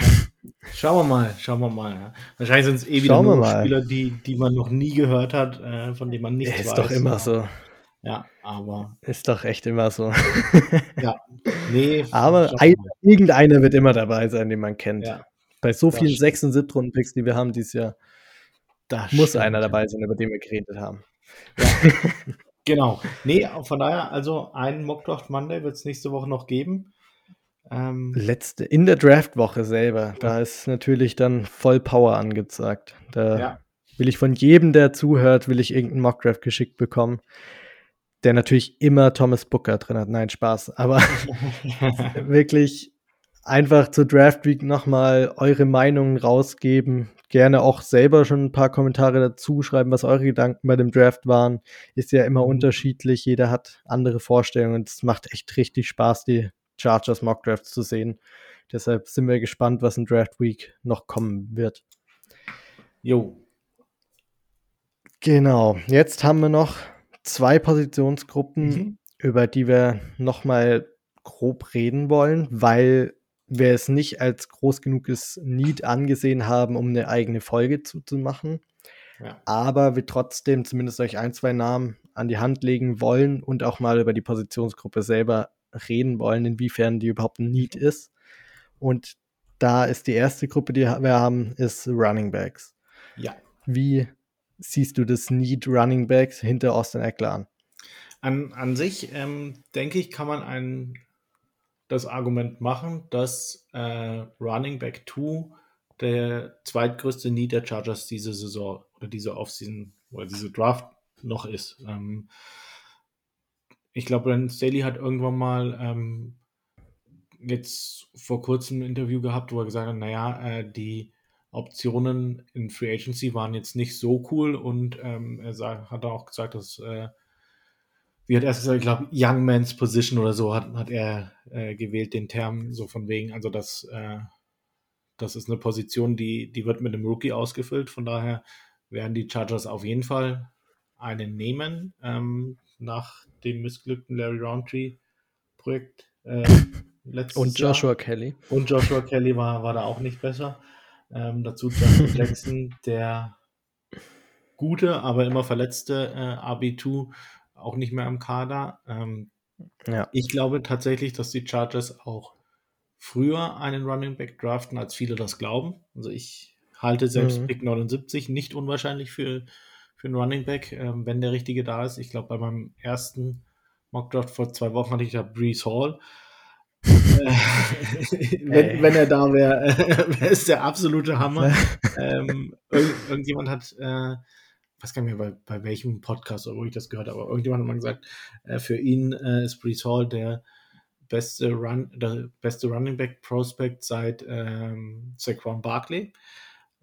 Schauen wir mal, schauen wir mal. Ja. Wahrscheinlich sind es eh wieder nur Spieler, die, die man noch nie gehört hat, äh, von denen man nichts Ist weiß. Ist doch immer so. Ja, aber. Ist doch echt immer so. ja, nee. Aber ein, irgendeiner wird immer dabei sein, den man kennt. Ja, Bei so vielen 6- und 7-Runden-Picks, die wir haben dieses Jahr, da muss stimmt. einer dabei sein, über den wir geredet haben. Ja. genau. Nee, von daher, also einen Mockdraft Monday wird es nächste Woche noch geben. Ähm, Letzte, in der Draftwoche selber, da ist natürlich dann voll Power angezeigt. Da ja. will ich von jedem, der zuhört, will ich irgendeinen Mockdraft geschickt bekommen der natürlich immer Thomas Booker drin hat. Nein, Spaß. Aber wirklich einfach zur Draft Week nochmal eure Meinungen rausgeben. Gerne auch selber schon ein paar Kommentare dazu schreiben, was eure Gedanken bei dem Draft waren. Ist ja immer mhm. unterschiedlich. Jeder hat andere Vorstellungen. Es macht echt richtig Spaß, die Chargers Mock Drafts zu sehen. Deshalb sind wir gespannt, was in Draft Week noch kommen wird. Jo. Genau. Jetzt haben wir noch zwei Positionsgruppen, mhm. über die wir nochmal grob reden wollen, weil wir es nicht als groß genuges Need angesehen haben, um eine eigene Folge zuzumachen. Ja. Aber wir trotzdem zumindest euch ein, zwei Namen an die Hand legen wollen und auch mal über die Positionsgruppe selber reden wollen, inwiefern die überhaupt ein Need ist. Und da ist die erste Gruppe, die wir haben, ist Running Backs. Ja. Wie siehst du das Need Running Backs hinter Austin Eckler an? An, an sich, ähm, denke ich, kann man ein, das Argument machen, dass äh, Running Back 2 der zweitgrößte Need der Chargers diese Saison oder diese Offseason oder diese Draft noch ist. Ähm, ich glaube, Brandon Staley hat irgendwann mal ähm, jetzt vor kurzem ein Interview gehabt, wo er gesagt hat, naja, äh, die Optionen in Free Agency waren jetzt nicht so cool und ähm, er sag, hat auch gesagt, dass äh, wie hat er gesagt, ich glaube, Young Man's Position oder so hat, hat er äh, gewählt, den Term, so von wegen, also das, äh, das ist eine Position, die, die wird mit einem Rookie ausgefüllt, von daher werden die Chargers auf jeden Fall einen nehmen, ähm, nach dem missglückten Larry Roundtree Projekt. Äh, und Joshua Jahr. Kelly. Und Joshua Kelly war, war da auch nicht besser. Ähm, dazu Justin Jackson, der gute, aber immer verletzte äh, RB2, auch nicht mehr im Kader. Ähm, ja. Ich glaube tatsächlich, dass die Chargers auch früher einen Running Back draften, als viele das glauben. Also ich halte selbst mhm. Pick 79 nicht unwahrscheinlich für, für einen Running Back, ähm, wenn der richtige da ist. Ich glaube, bei meinem ersten Mock Draft vor zwei Wochen hatte ich da Breeze Hall. wenn, wenn, er da wäre, wäre es der absolute Hammer. ähm, irgend, irgendjemand hat, äh, weiß gar nicht mehr, bei, bei welchem Podcast oder wo ich das gehört habe, aber irgendjemand hat mal gesagt, äh, für ihn äh, ist Brees Hall der beste Run, der beste Running Back Prospect seit ähm, Saquon Barkley.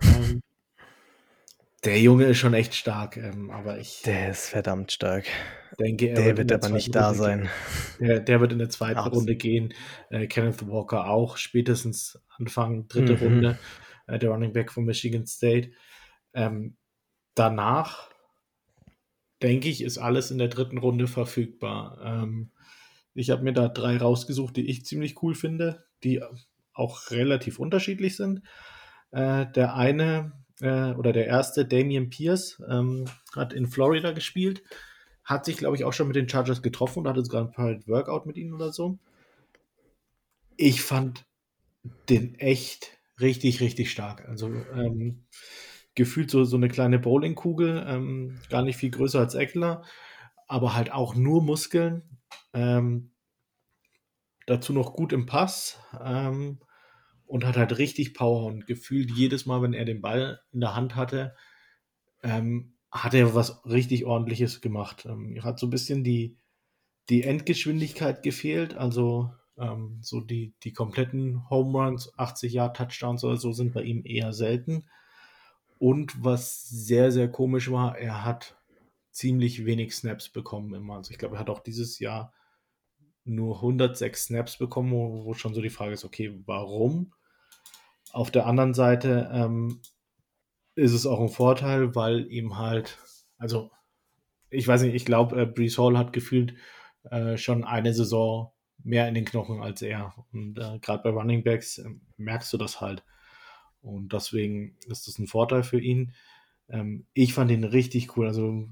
Ähm, der Junge ist schon echt stark, ähm, aber ich. Der ist verdammt stark. Denke, er der wird, wird aber nicht da sein. Der, der, wird in der zweiten Absolut. Runde gehen. Äh, Kenneth Walker auch, spätestens Anfang dritte mhm. Runde. Äh, der Running Back von Michigan State. Ähm, danach, denke ich, ist alles in der dritten Runde verfügbar. Ähm, ich habe mir da drei rausgesucht, die ich ziemlich cool finde, die auch relativ unterschiedlich sind. Äh, der eine äh, oder der erste, Damian Pierce, ähm, hat in Florida gespielt, hat sich, glaube ich, auch schon mit den Chargers getroffen und hatte sogar ein Private Workout mit ihnen oder so. Ich fand den echt richtig, richtig stark. Also ähm, gefühlt so, so eine kleine Bowlingkugel, ähm, gar nicht viel größer als Eckler, aber halt auch nur Muskeln. Ähm, dazu noch gut im Pass. Ähm, und hat halt richtig Power und gefühlt jedes Mal, wenn er den Ball in der Hand hatte, ähm, hat er was richtig ordentliches gemacht. Ähm, hat so ein bisschen die, die Endgeschwindigkeit gefehlt, also ähm, so die, die kompletten Home Runs, 80 Jahre Touchdowns oder so sind bei ihm eher selten. Und was sehr, sehr komisch war, er hat ziemlich wenig Snaps bekommen immer. Also ich glaube, er hat auch dieses Jahr nur 106 Snaps bekommen, wo, wo schon so die Frage ist, okay, warum? Auf der anderen Seite ähm, ist es auch ein Vorteil, weil ihm halt, also ich weiß nicht, ich glaube, äh, Brees Hall hat gefühlt äh, schon eine Saison mehr in den Knochen als er. Und äh, gerade bei Running Backs äh, merkst du das halt. Und deswegen ist das ein Vorteil für ihn. Ähm, ich fand ihn richtig cool. Also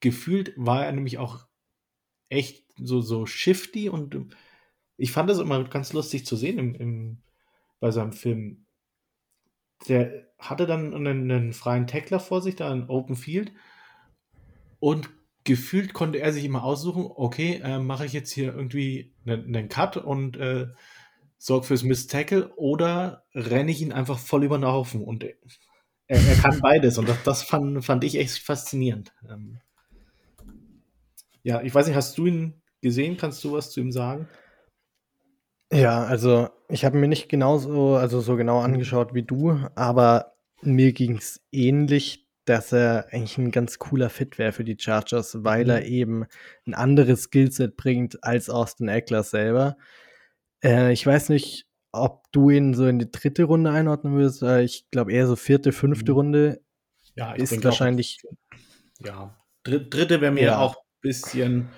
gefühlt war er nämlich auch echt so, so shifty und ich fand das immer ganz lustig zu sehen im, im bei seinem Film. Der hatte dann einen, einen freien Tackler vor sich, da ein Open Field. Und gefühlt konnte er sich immer aussuchen, okay, äh, mache ich jetzt hier irgendwie einen, einen Cut und äh, sorge fürs Miss Tackle oder renne ich ihn einfach voll über den Haufen. Und er, er kann beides und das, das fand, fand ich echt faszinierend. Ähm, Ja, ich weiß nicht, hast du ihn gesehen? Kannst du was zu ihm sagen? Ja, also ich habe mir nicht genauso, also so genau mhm. angeschaut wie du, aber mir ging es ähnlich, dass er eigentlich ein ganz cooler Fit wäre für die Chargers, weil mhm. er eben ein anderes Skillset bringt als Austin Eckler selber. Äh, ich weiß nicht, ob du ihn so in die dritte Runde einordnen würdest. Ich glaube eher so vierte, fünfte mhm. Runde. Ja, ist wahrscheinlich. Auch, ja, dritte wäre mir ja. auch ein bisschen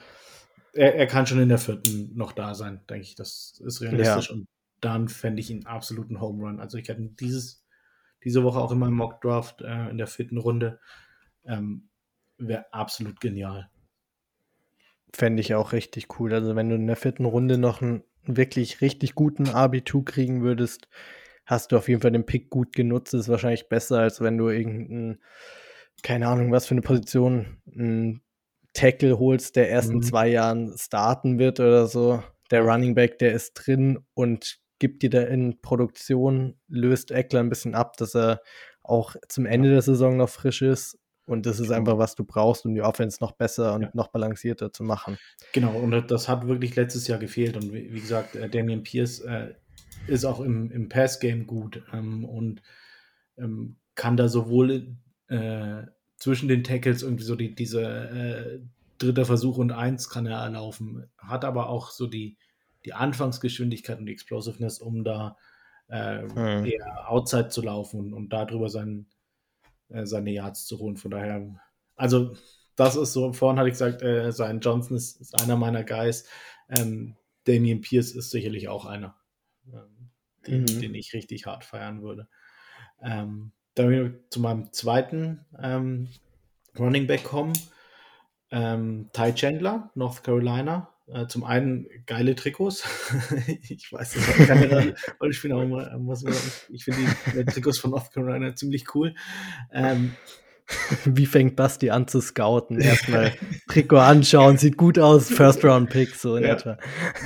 er, er, kann schon in der vierten noch da sein, denke ich. Das ist realistisch. Ja. Und dann fände ich ihn absoluten Home Run. Also ich hatte dieses, diese Woche auch in meinem Mock Draft äh, in der vierten Runde. Ähm, Wäre absolut genial. Fände ich auch richtig cool. Also wenn du in der vierten Runde noch einen wirklich richtig guten RB2 kriegen würdest, hast du auf jeden Fall den Pick gut genutzt. Das ist wahrscheinlich besser, als wenn du irgendeinen, keine Ahnung, was für eine Position, einen Tackle holst, der erst mhm. in zwei Jahren starten wird oder so. Der Running Back, der ist drin und gibt dir da in Produktion, löst Eckler ein bisschen ab, dass er auch zum Ende der Saison noch frisch ist. Und das ist genau. einfach, was du brauchst, um die Offense noch besser und ja. noch balancierter zu machen. Genau, und das hat wirklich letztes Jahr gefehlt. Und wie, wie gesagt, äh, Damian Pierce äh, ist auch im, im Pass-Game gut ähm, und ähm, kann da sowohl äh, zwischen den Tackles irgendwie so die, diese äh, dritter Versuch und eins kann er erlaufen. Hat aber auch so die, die Anfangsgeschwindigkeit und die Explosiveness, um da äh, hm. eher outside zu laufen und, und darüber sein, äh, seine Yards zu holen. Von daher, also das ist so, vorhin hatte ich gesagt, äh, sein Johnson ist, ist, einer meiner Guys. Ähm, Damian Pierce ist sicherlich auch einer, ähm, den, mhm. den, ich richtig hart feiern würde. Ähm, dann zu meinem zweiten ähm, Running Back kommen. Ähm, Ty Chandler, North Carolina. Äh, zum einen geile Trikots. ich weiß, das hat keine Rolle spielen, aber was, ich finde die, die, Trikots von North Carolina ziemlich cool. Ähm, Wie fängt Basti an zu scouten? Erstmal Trikot anschauen, sieht gut aus, First Round Pick, so in ja. etwa.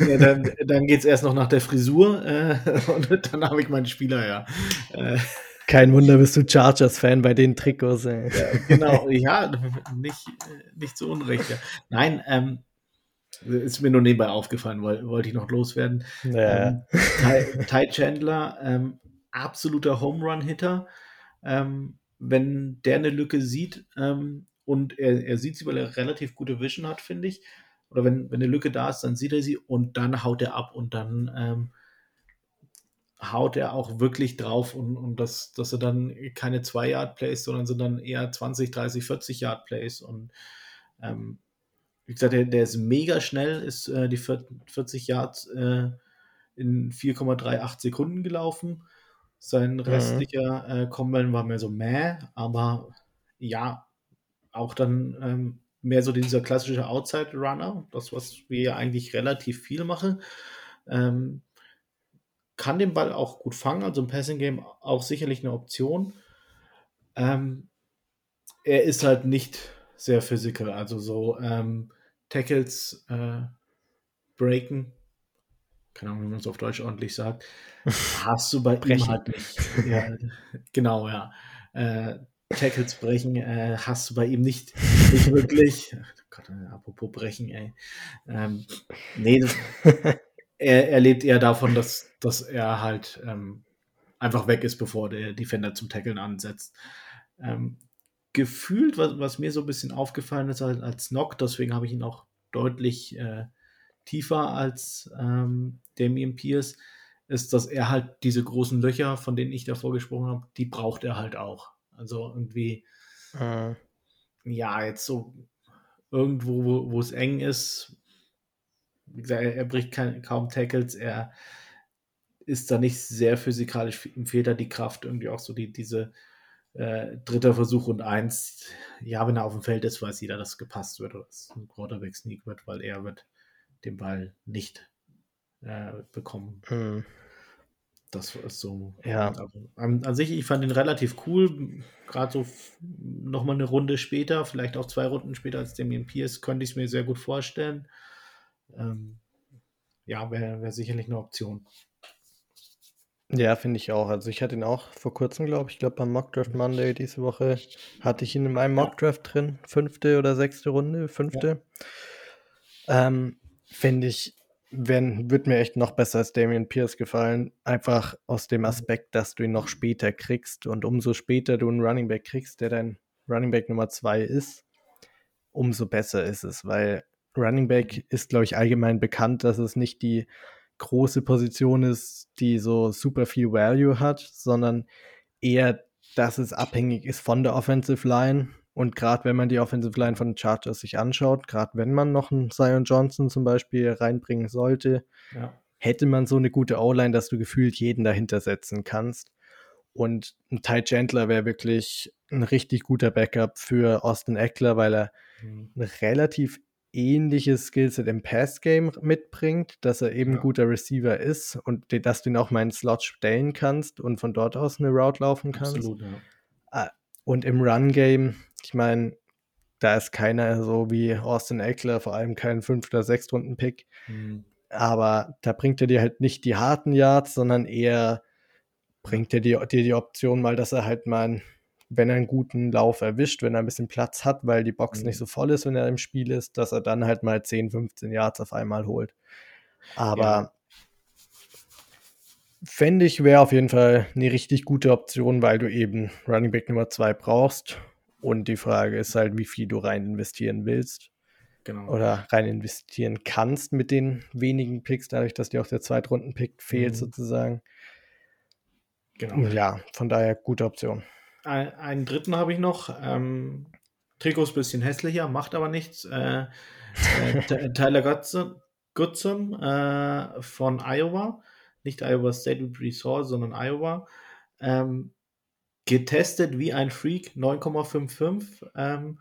Ja, dann dann geht es erst noch nach der Frisur äh, und dann habe ich meinen Spieler ja. Äh, kein Wunder, bist du Chargers-Fan bei den Trikots. Ey. Ja, genau, ja, nicht, nicht zu Unrecht. Ja. Nein, ähm, ist mir nur nebenbei aufgefallen, weil, wollte ich noch loswerden. Ja. Ähm, Ty, Ty, Chandler, ähm, absoluter Home Run-Hitter. Ähm, wenn der eine Lücke sieht ähm, und er, er sieht sie, weil er relativ gute Vision hat, finde ich. Oder wenn, wenn eine Lücke da ist, dann sieht er sie und dann haut er ab und dann ähm, haut er auch wirklich drauf und, und das, dass er dann keine 2-Yard-Plays, sondern sind dann eher 20, 30, 40 Yard-Plays und ähm, wie gesagt, der, der, ist mega schnell, ist äh, die 40 Yards äh, in 4,38 Sekunden gelaufen. Sein mhm. restlicher mhm. äh, Combine war mehr so meh, aber ja, auch dann ähm, mehr so dieser klassische Outside-Runner, das, was wir ja eigentlich relativ viel machen. Ähm, kann den Ball auch gut fangen, also im Passing Game auch sicherlich eine Option. Ähm, er ist halt nicht sehr physical, also so ähm, Tackles äh, breaken, keine Ahnung, wie man es auf Deutsch ordentlich sagt, hast du bei ihm halt nicht. Ja, genau, ja. Äh, Tackles brechen äh, hast du bei ihm nicht, nicht wirklich. Gott, apropos brechen, ey. Ähm, nee, das, er, er lebt eher davon, dass, dass er halt ähm, einfach weg ist, bevor der Defender zum Tackeln ansetzt. Ähm, gefühlt, was, was, mir so ein bisschen aufgefallen ist als, als Knock, deswegen habe ich ihn auch deutlich äh, tiefer als ähm, Damien Pierce, ist, dass er halt diese großen Löcher, von denen ich davor gesprochen habe, die braucht er halt auch. Also irgendwie, äh. ja, jetzt so irgendwo, wo, wo es eng ist, wie gesagt, er, er bricht kein, kaum Tackles, er ist da nicht sehr physikalisch, ihm fehlt da die Kraft, irgendwie auch so die, diese äh, dritter Versuch und eins. Ja, wenn er auf dem Feld ist, weiß jeder, dass gepasst wird oder dass ein Quarterback Sneak wird, weil er wird den Ball nicht äh, bekommen. Mhm. Das ist so. Ja. Also, an, an, sich, ich fand ihn relativ cool. Gerade so nochmal eine Runde später, vielleicht auch zwei Runden später als Damien Pierce, könnte ich es mir sehr gut vorstellen ähm, ja, wäre wär sicherlich eine Option. Ja, finde ich auch. Also ich hatte ihn auch vor kurzem, glaube ich, glaube beim Mockdraft Monday diese Woche hatte ich ihn in meinem Mockdraft drin, fünfte oder sechste Runde, fünfte. Ähm, Finde ich, wenn, wird mir echt noch besser als Damian Pierce gefallen. Einfach aus dem Aspekt, dass du ihn noch später kriegst. Und umso später du einen Running Back kriegst, der dein Running Back Nummer zwei ist, umso besser ist es, weil Running Back ist, glaube ich, allgemein bekannt, dass es nicht die große Position ist, die so super viel Value hat, sondern eher, dass es abhängig ist von der Offensive Line. Und gerade wenn man die Offensive Line von den Chargers sich anschaut, gerade wenn man noch einen Zion Johnson zum Beispiel reinbringen sollte, ja. hätte man so eine gute O-Line, dass du gefühlt jeden dahinter setzen kannst. Und ein Ty Chandler wäre wirklich ein richtig guter Backup für Austin Eckler, weil er mhm. ein relativ ähnliches Skillset im Pass-Game mitbringt, dass er eben ja. guter Receiver ist und dass du ihn auch mal in Slot stellen kannst und von dort aus eine Route laufen kannst. Absolut, ja. Ah, und im Run-Game, ich meine, da ist keiner so wie Austin Eckler, vor allem kein 5- oder 6-Runden-Pick. Mhm. Aber da bringt er dir halt nicht die harten Yards, sondern eher bringt er dir, dir die Option mal, dass er halt mal wenn er einen guten Lauf erwischt, wenn er ein bisschen Platz hat, weil die Box mhm. nicht so voll ist, wenn er im Spiel ist, dass er dann halt mal 10, 15 Yards auf einmal holt. Aber ja. fände ich, wäre auf jeden Fall eine richtig gute Option, weil du eben Running Back Nummer 2 brauchst. Und die Frage ist halt, wie viel du rein investieren willst. Genau. Oder rein investieren kannst mit den wenigen Picks, dadurch, dass dir auch der Zweitrunden-Pick fehlt, mhm. sozusagen. Genau. Ja, von daher gute Option einen dritten habe ich noch. Ähm, Trikot ist ein bisschen hässlicher, macht aber nichts. Äh, äh, Tyler Goodson, Goodson äh, von Iowa, nicht Iowa State Resort, sondern Iowa. Ähm, getestet wie ein Freak, 9,55. Ähm,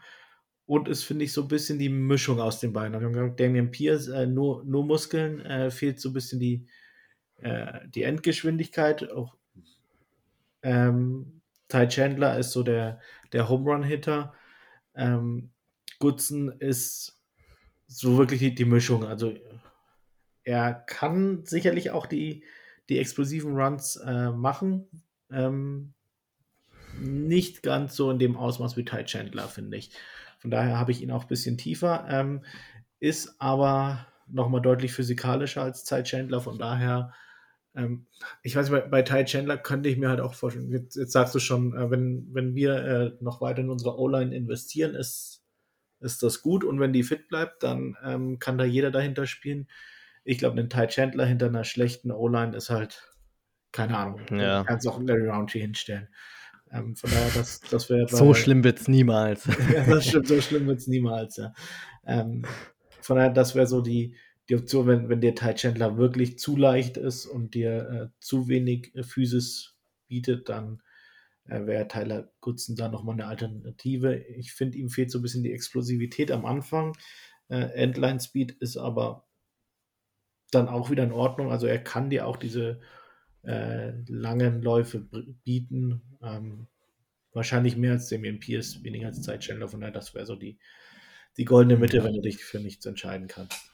und ist, finde ich, so ein bisschen die Mischung aus den beiden. Also, Damian Pierce, äh, nur, nur Muskeln, äh, fehlt so ein bisschen die, äh, die Endgeschwindigkeit. Auch, ähm, Ty Chandler ist so der, der Home Run-Hitter. Ähm, Goodson ist so wirklich die, die, Mischung. Also er kann sicherlich auch die, die explosiven Runs äh, machen. Ähm, nicht ganz so in dem Ausmaß wie Ty Chandler, finde ich. Von daher habe ich ihn auch ein bisschen tiefer. Ähm, ist aber nochmal deutlich physikalischer als Ty Chandler. Von daher ähm, ich weiß, bei, bei Ty Chandler könnte ich mir halt auch vorstellen, jetzt, jetzt sagst du schon, äh, wenn, wenn wir äh, noch weiter in unsere O-Line investieren, ist, ist das gut und wenn die fit bleibt, dann ähm, kann da jeder dahinter spielen. Ich glaube, ein Ty Chandler hinter einer schlechten O-Line ist halt, keine Ahnung, ja. du kannst auch Larry Roundtree hinstellen. Ähm, von daher, das, das wäre. So schlimm wird es niemals. ja, das stimmt, so schlimm wird es niemals, ja. Ähm, von daher, das wäre so die, die Option, wenn, wenn der Ty Chandler wirklich zu leicht ist und dir äh, zu wenig äh, Physis bietet, dann äh, wäre Tyler Goodson da nochmal eine Alternative. Ich finde, ihm fehlt so ein bisschen die Explosivität am Anfang. Äh, Endline Speed ist aber dann auch wieder in Ordnung. Also er kann dir auch diese äh, langen Läufe bieten. Ähm, wahrscheinlich mehr als Damien Pierce, weniger als Zeitchandler. Von daher, das wäre so die, die goldene Mitte, wenn du dich für nichts entscheiden kannst.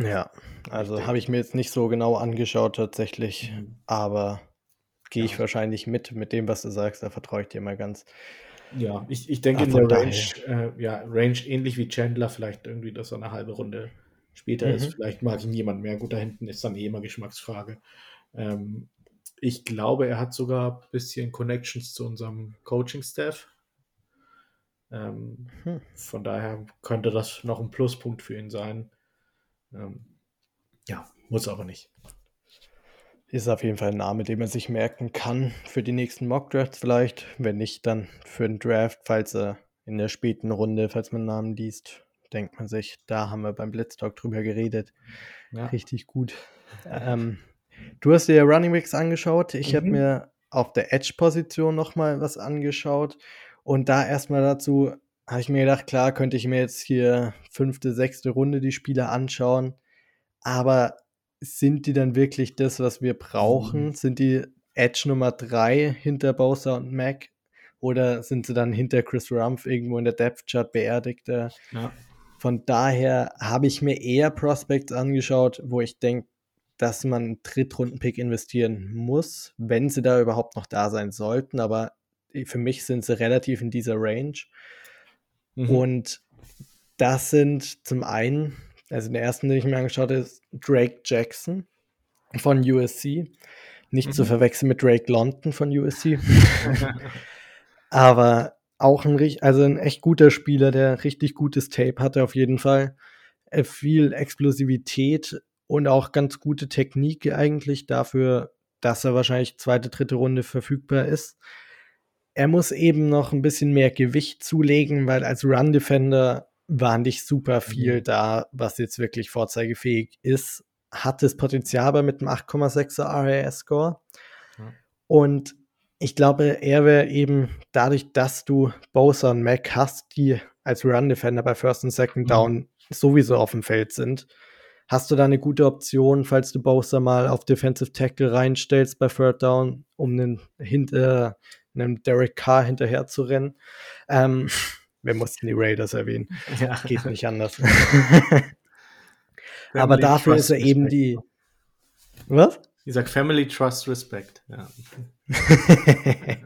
Ja, also habe ich mir jetzt nicht so genau angeschaut tatsächlich, mhm. aber gehe ich ja. wahrscheinlich mit, mit dem, was du sagst, da vertraue ich dir mal ganz. Ja, ich, ich denke in der Range, äh, ja, Range ähnlich wie Chandler, vielleicht irgendwie, dass er eine halbe Runde später mhm. ist. Vielleicht mag ihn jemand mehr. Gut, da hinten ist dann eh immer Geschmacksfrage. Ähm, ich glaube, er hat sogar ein bisschen Connections zu unserem Coaching-Staff. Ähm, hm. Von daher könnte das noch ein Pluspunkt für ihn sein. Ähm, ja, muss aber nicht. Ist auf jeden Fall ein Name, den man sich merken kann für die nächsten Mock-Drafts vielleicht. Wenn nicht, dann für den Draft, falls er in der späten Runde, falls man Namen liest, denkt man sich, da haben wir beim Blitztalk drüber geredet. Ja. Richtig gut. ähm, du hast dir Running Backs angeschaut. Ich mhm. habe mir auf der Edge-Position nochmal was angeschaut. Und da erstmal dazu, habe ich mir gedacht, klar, könnte ich mir jetzt hier fünfte, sechste Runde die Spieler anschauen. Aber sind die dann wirklich das, was wir brauchen? Mhm. Sind die Edge Nummer drei hinter Bowser und Mac? Oder sind sie dann hinter Chris Rumpf irgendwo in der Depth Chart beerdigt? Ja. Von daher habe ich mir eher Prospects angeschaut, wo ich denke, dass man einen Drittrunden-Pick investieren muss, wenn sie da überhaupt noch da sein sollten. Aber für mich sind sie relativ in dieser Range. Mhm. Und das sind zum einen, also der ersten, den ich mir angeschaut habe, ist Drake Jackson von USC. Nicht mhm. zu verwechseln mit Drake London von USC. Aber auch ein, also ein echt guter Spieler, der richtig gutes Tape hatte auf jeden Fall. Äh, viel Explosivität und auch ganz gute Technik eigentlich dafür, dass er wahrscheinlich zweite, dritte Runde verfügbar ist. Er muss eben noch ein bisschen mehr Gewicht zulegen, weil als Run-Defender war nicht super viel mhm. da, was jetzt wirklich vorzeigefähig ist. Hat das Potenzial aber mit einem 8,6er RAS-Score. Ja. Und ich glaube, er wäre eben dadurch, dass du Bowser und Mac hast, die als Run-Defender bei First und Second mhm. Down sowieso auf dem Feld sind, hast du da eine gute Option, falls du Bowser mal auf Defensive Tackle reinstellst bei Third Down, um einen, hinter, einem Derek Carr hinterher zu rennen. Ähm, wir mussten die Raiders erwähnen. Ja. Geht nicht anders. Aber dafür ist er eben die. Was? Ich sag Family Trust Respect. Ja.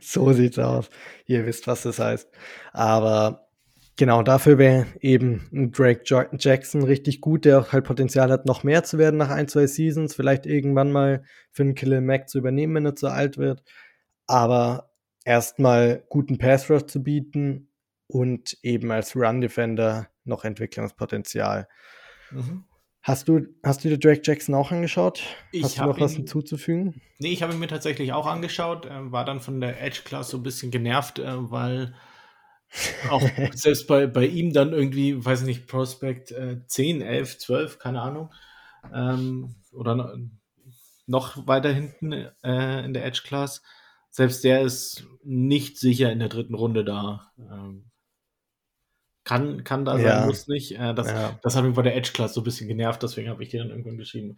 so sieht's aus. Ihr wisst, was das heißt. Aber genau dafür wäre eben ein Drake Jackson richtig gut, der auch halt Potenzial hat, noch mehr zu werden nach ein, zwei Seasons. Vielleicht irgendwann mal für einen Killer Mac zu übernehmen, wenn er zu alt wird. Aber erstmal guten Pass Rush zu bieten und eben als Run Defender noch Entwicklungspotenzial. Mhm. Hast du, hast du dir Drake Jackson auch angeschaut? Ich hast du noch ihn, was hinzuzufügen? Nee, ich habe ihn mir tatsächlich auch angeschaut, äh, war dann von der Edge Class so ein bisschen genervt, äh, weil auch selbst bei, bei ihm dann irgendwie, weiß ich nicht, Prospect äh, 10, 11, 12, keine Ahnung, ähm, oder noch weiter hinten äh, in der Edge Class, selbst der ist nicht sicher in der dritten Runde da. Ähm, kann, kann da ja. sein, muss nicht. Äh, das, ja. das hat mich bei der Edge-Class so ein bisschen genervt, deswegen habe ich dir dann irgendwann geschrieben,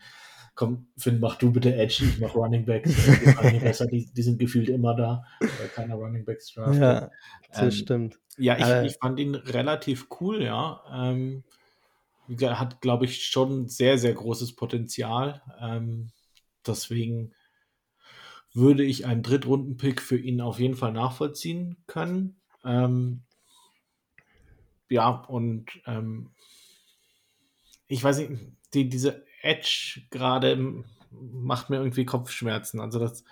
komm, Finn, mach du bitte Edge, ich mach Running Backs. die, besser, die, die, sind gefühlt immer da, weil keiner Running Backs draft. Ja, das ähm, stimmt. Ja, ich, äh, ich fand ihn relativ cool, ja. Ähm, hat, glaube ich, schon sehr, sehr großes Potenzial. Ähm, deswegen würde ich einen Drittrunden-Pick für ihn auf jeden Fall nachvollziehen können. Ähm, ja, und ähm, ich weiß nicht, die, diese Edge gerade macht mir irgendwie Kopfschmerzen. Also das,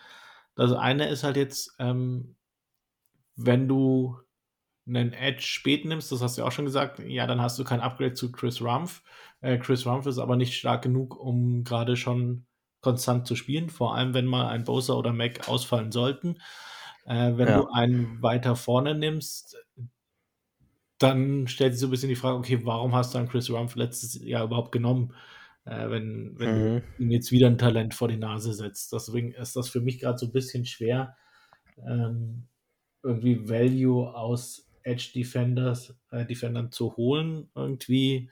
das eine ist halt jetzt, ähm, wenn du einen Edge spät nimmst, das hast du ja auch schon gesagt, ja, dann hast du kein Upgrade zu Chris Rumpf. Äh, Chris Rumpf ist aber nicht stark genug, um gerade schon konstant zu spielen, vor allem wenn mal ein Bowser oder Mac ausfallen sollten. Äh, wenn ja. du einen weiter vorne nimmst, dann stellt sich so ein bisschen die Frage, okay, warum hast du dann Chris Rumpf letztes Jahr überhaupt genommen, äh, wenn, wenn mhm. du ihm jetzt wieder ein Talent vor die Nase setzt. Deswegen ist das für mich gerade so ein bisschen schwer, ähm, irgendwie Value aus Edge Defenders, äh, Defendern zu holen. Irgendwie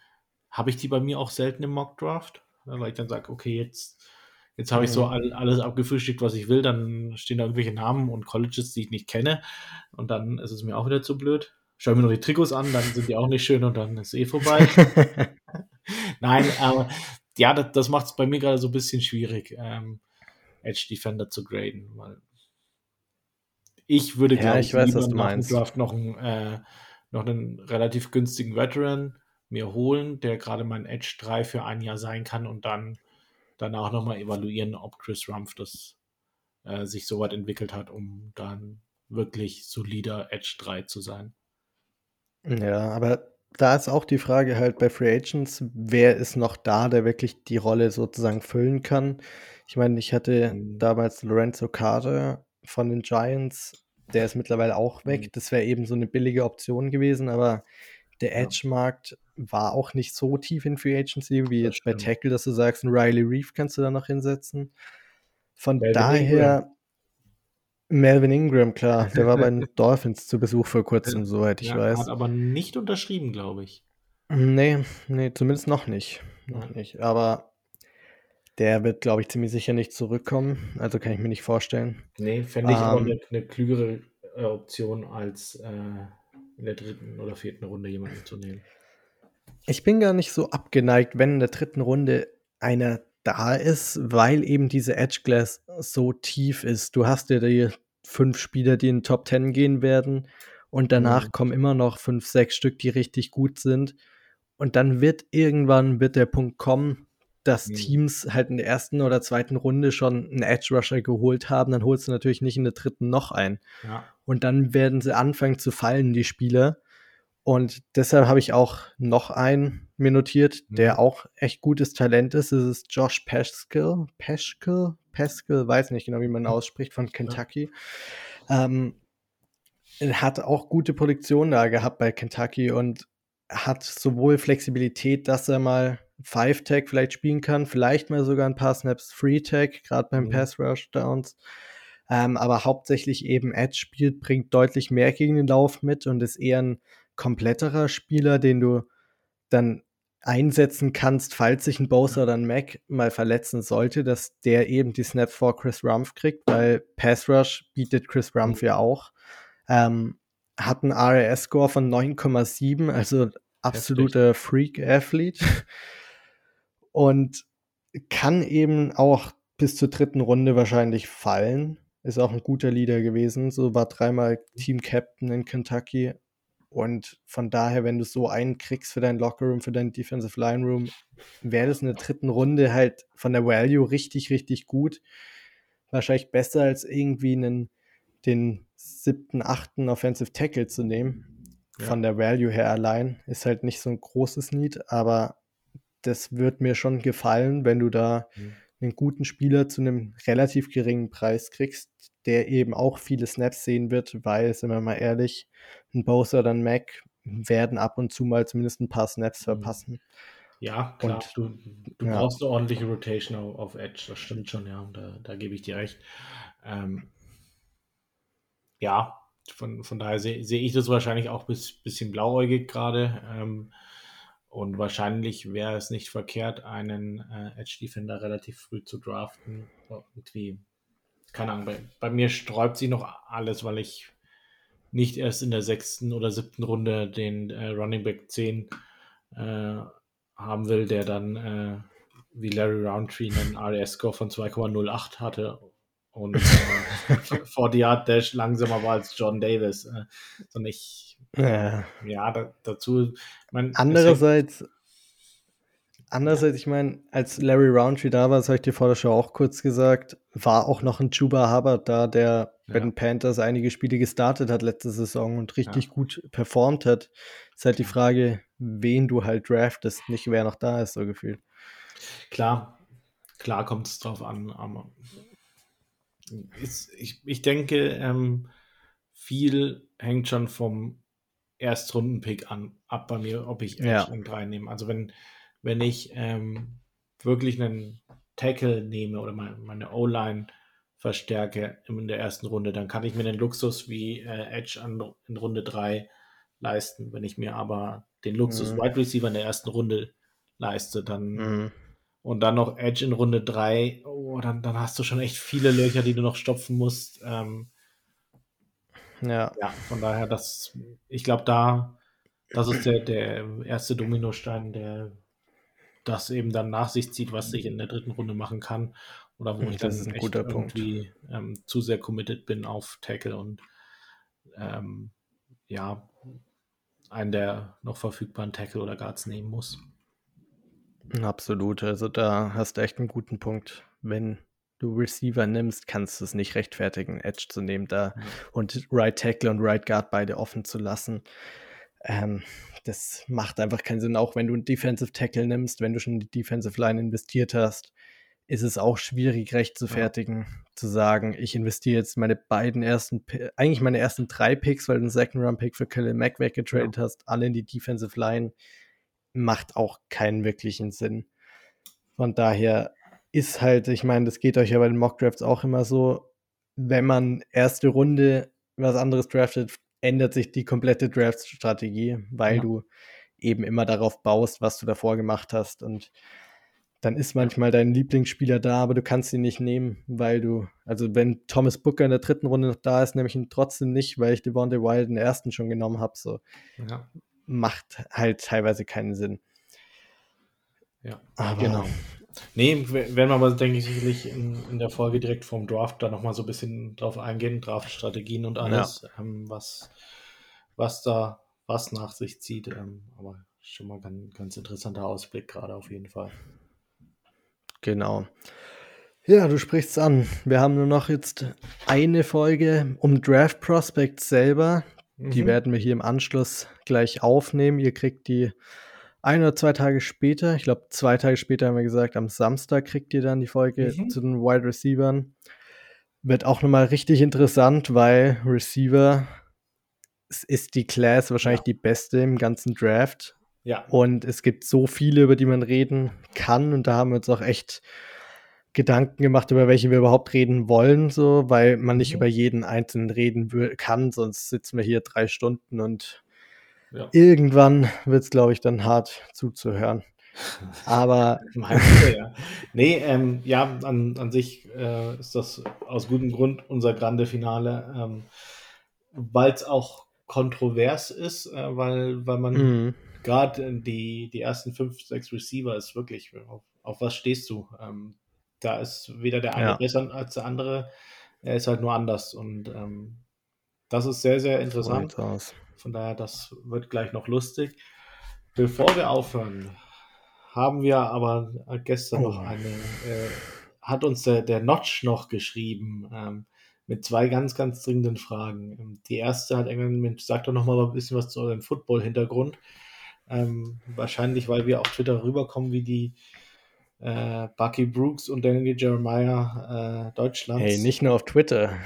habe ich die bei mir auch selten im Mock Draft, weil ich dann sage, okay, jetzt, jetzt habe ich so mhm. all, alles abgefrühstückt, was ich will, dann stehen da irgendwelche Namen und Colleges, die ich nicht kenne und dann ist es mir auch wieder zu blöd schau mir noch die Trikots an, dann sind die auch nicht schön und dann ist eh vorbei. Nein, aber ja, das, das macht es bei mir gerade so ein bisschen schwierig, ähm, Edge Defender zu graden, weil ich würde, ja, glaube ich, weiß, was du meinst. Draft noch, einen, äh, noch einen relativ günstigen Veteran mir holen, der gerade mein Edge 3 für ein Jahr sein kann und dann danach nochmal evaluieren, ob Chris Rumpf das äh, sich so weit entwickelt hat, um dann wirklich solider Edge 3 zu sein. Ja, aber da ist auch die Frage halt bei Free Agents, wer ist noch da, der wirklich die Rolle sozusagen füllen kann. Ich meine, ich hatte mhm. damals Lorenzo Carter von den Giants, der ist mittlerweile auch weg. Mhm. Das wäre eben so eine billige Option gewesen, aber der Edge-Markt war auch nicht so tief in Free Agency wie jetzt bei Tackle, dass du sagst, ein Riley Reef kannst du da noch hinsetzen. Von Melvin daher, Ingram. Melvin Ingram, klar, der war bei den Dolphins zu Besuch vor kurzem, soweit ich ja, weiß. Hat aber nicht unterschrieben, glaube ich. Nee, nee, zumindest noch nicht. Noch nicht. Aber der wird, glaube ich, ziemlich sicher nicht zurückkommen. Also kann ich mir nicht vorstellen. Nee, fände ich ähm, auch eine, eine, klügere äh, Option, als äh, in der dritten oder vierten Runde jemanden zu nehmen. Ich bin gar nicht so abgeneigt, wenn in der dritten Runde einer da ist, weil eben diese Edge Glass so tief ist. Du hast ja die fünf Spieler, die in den Top 10 gehen werden Und danach mhm. kommen immer noch fünf, sechs Stück, die richtig gut sind. Und dann wird irgendwann wird der Punkt kommen, dass mhm. Teams halt in der ersten oder zweiten Runde schon einen Edge Rusher geholt haben, dann holst du natürlich nicht in der dritten noch einen. Ja. Und dann werden sie anfangen zu fallen, die Spieler. Und deshalb habe ich auch noch einen mir notiert, der mhm. auch echt gutes Talent ist. Das ist Josh Pascal. Pascal? Pascal, weiß nicht genau, wie man ausspricht, von Kentucky. Ja. Ähm, hat auch gute Produktion da gehabt bei Kentucky und hat sowohl Flexibilität, dass er mal Five-Tag vielleicht spielen kann, vielleicht mal sogar ein paar Snaps Free-Tag, gerade beim mhm. Pass-Rush-Downs. Ähm, aber hauptsächlich eben Edge spielt, bringt deutlich mehr gegen den Lauf mit und ist eher ein kompletterer Spieler, den du dann einsetzen kannst, falls sich ein Bowser oder ein Mac mal verletzen sollte, dass der eben die Snaps vor Chris Rumpf kriegt, weil Pass Rush bietet Chris Rumpf ja auch. Ähm, hat einen RAS-Score von 9,7, also absoluter Freak-Athlete. Und kann eben auch bis zur dritten Runde wahrscheinlich fallen. Ist auch ein guter Leader gewesen. So war dreimal Team Captain in Kentucky. Und von daher, wenn du so einen kriegst für dein Lockerroom, für dein Defensive Line Room, wäre das in der dritten Runde halt von der Value richtig, richtig gut. Wahrscheinlich besser als irgendwie einen, den siebten, achten Offensive Tackle zu nehmen. Ja. Von der Value her allein. Ist halt nicht so ein großes Need, aber das wird mir schon gefallen, wenn du da mhm. Einen guten Spieler zu einem relativ geringen Preis kriegst, der eben auch viele Snaps sehen wird, weil, sind wir mal ehrlich, ein Bowser oder ein Mac werden ab und zu mal zumindest ein paar Snaps mhm. verpassen. Ja, klar. Und, du, du ja. brauchst eine ordentliche Rotation auf, auf, Edge, das stimmt schon, ja, da, da gebe ich dir recht. Ähm, ja, von, von daher sehe seh ich das wahrscheinlich auch ein bis, bisschen blauäugig gerade. Ähm, und wahrscheinlich wäre es nicht verkehrt, einen äh, Edge Defender relativ früh zu draften. Irgendwie, keine Ahnung, bei, bei mir sträubt sich noch alles, weil ich nicht erst in der sechsten oder siebten Runde den äh, Running Back 10 äh, haben will, der dann äh, wie Larry Roundtree einen RS-Score von 2,08 hatte und äh, 40 Yard Dash langsamer war als John Davis. Äh, sondern ich, ja, ja da, dazu. Mein, andererseits, andererseits, ich meine, als Larry Roundtree da war, das habe ich dir vor der Show auch kurz gesagt, war auch noch ein Chuba Hubbard da, der ja. bei den Panthers einige Spiele gestartet hat letzte Saison und richtig ja. gut performt hat. Ist halt die Frage, wen du halt draftest, nicht wer noch da ist, so gefühlt. Klar, klar kommt es drauf an, aber ist, ich, ich denke, ähm, viel hängt schon vom Erstrunden-Pick an, ab bei mir, ob ich Edge ja. und 3 nehme. Also wenn, wenn ich ähm, wirklich einen Tackle nehme oder meine, meine O-Line verstärke in der ersten Runde, dann kann ich mir den Luxus wie äh, Edge an, in Runde 3 leisten. Wenn ich mir aber den Luxus mhm. Wide Receiver in der ersten Runde leiste, dann mhm und dann noch Edge in Runde 3, oh, dann, dann hast du schon echt viele Löcher, die du noch stopfen musst. Ähm, ja. ja, von daher, das, ich glaube, da, das ist der, der erste Dominostein, der das eben dann nach sich zieht, was ich in der dritten Runde machen kann. Oder wo das ich dann ist ein guter irgendwie ähm, zu sehr committed bin auf Tackle und ähm, ja, einen der noch verfügbaren Tackle oder Guards nehmen muss. Absolut. Also da hast du echt einen guten Punkt. Wenn du Receiver nimmst, kannst du es nicht rechtfertigen, Edge zu nehmen da mhm. und Right Tackle und Right Guard beide offen zu lassen. Ähm, das macht einfach keinen Sinn. Auch wenn du einen Defensive Tackle nimmst, wenn du schon in die Defensive Line investiert hast, ist es auch schwierig recht zu fertigen, ja. zu sagen, ich investiere jetzt meine beiden ersten, eigentlich meine ersten drei Picks, weil du einen Second Run Pick für Khalil Mack weggetradet ja. hast, alle in die Defensive Line macht auch keinen wirklichen Sinn. Von daher ist halt, ich meine, das geht euch ja bei den Mock-Drafts auch immer so, wenn man erste Runde was anderes draftet, ändert sich die komplette Draft-Strategie, weil ja. du eben immer darauf baust, was du davor gemacht hast. Und dann ist manchmal dein Lieblingsspieler da, aber du kannst ihn nicht nehmen, weil du, also wenn Thomas Booker in der dritten Runde noch da ist, nehme ich ihn trotzdem nicht, weil ich Devontae Wild in der ersten schon genommen habe. So. Ja macht halt teilweise keinen Sinn. Ja, aber genau. Nee, werden wir aber, denke ich, sicherlich in, in der Folge direkt vom Draft da nochmal so ein bisschen drauf eingehen, Draftstrategien und alles, ja. ähm, was, was da was nach sich zieht. Ähm, aber schon mal ganz, ganz interessanter Ausblick gerade auf jeden Fall. Genau. Ja, du sprichst an. Wir haben nur noch jetzt eine Folge um Draft Prospects selber. Mhm. Die werden wir hier im Anschluss gleich aufnehmen. Ihr kriegt die ein oder zwei Tage später, ich glaube zwei Tage später haben wir gesagt, am Samstag kriegt ihr dann die Folge mhm. zu den Wide Receivern. Wird auch nochmal richtig interessant, weil Receiver ist die Class wahrscheinlich ja. die beste im ganzen Draft. Ja. Und es gibt so viele, über die man reden kann. Und da haben wir uns auch echt Gedanken gemacht, über welche wir überhaupt reden wollen, so, weil man nicht mhm. über jeden einzelnen reden kann, sonst sitzen wir hier drei Stunden und ja. irgendwann wird es, glaube ich, dann hart zuzuhören. Aber. ja. Nee, ähm, ja, an, an sich äh, ist das aus gutem Grund unser Grande Finale, ähm, weil es auch kontrovers ist, äh, weil, weil man mhm. gerade die, die ersten fünf, sechs Receiver ist wirklich, auf, auf was stehst du? Ähm, da ist weder der eine ja. besser als der andere. Er ist halt nur anders. Und ähm, das ist sehr, sehr interessant. Von daher, das wird gleich noch lustig. Bevor wir aufhören, haben wir aber gestern oh. noch eine, äh, hat uns der, der Notch noch geschrieben ähm, mit zwei ganz, ganz dringenden Fragen. Ähm, die erste hat irgendwann, Mensch, sag doch noch mal ein bisschen was zu eurem Football-Hintergrund. Ähm, wahrscheinlich, weil wir auf Twitter rüberkommen wie die, äh, Bucky Brooks und Daniel Jeremiah äh, Deutschlands. Hey, nicht nur auf Twitter.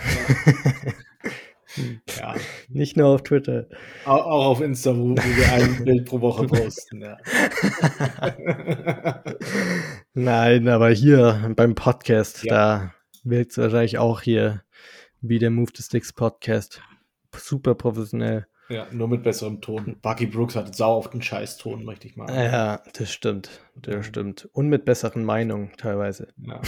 ja. Nicht nur auf Twitter. Auch, auch auf Insta, wo, wo, wir ein Bild pro Woche posten. Ja. Nein, aber hier beim Podcast, ja. da wirkt es wahrscheinlich auch hier wie der Move the Sticks Podcast. Super professionell. Ja, nur mit besserem Ton. Bucky Brooks hat sau auf den Scheißton, möchte ich mal. Ja, das stimmt. Das ja. stimmt. Und mit besseren Meinungen teilweise. Ja.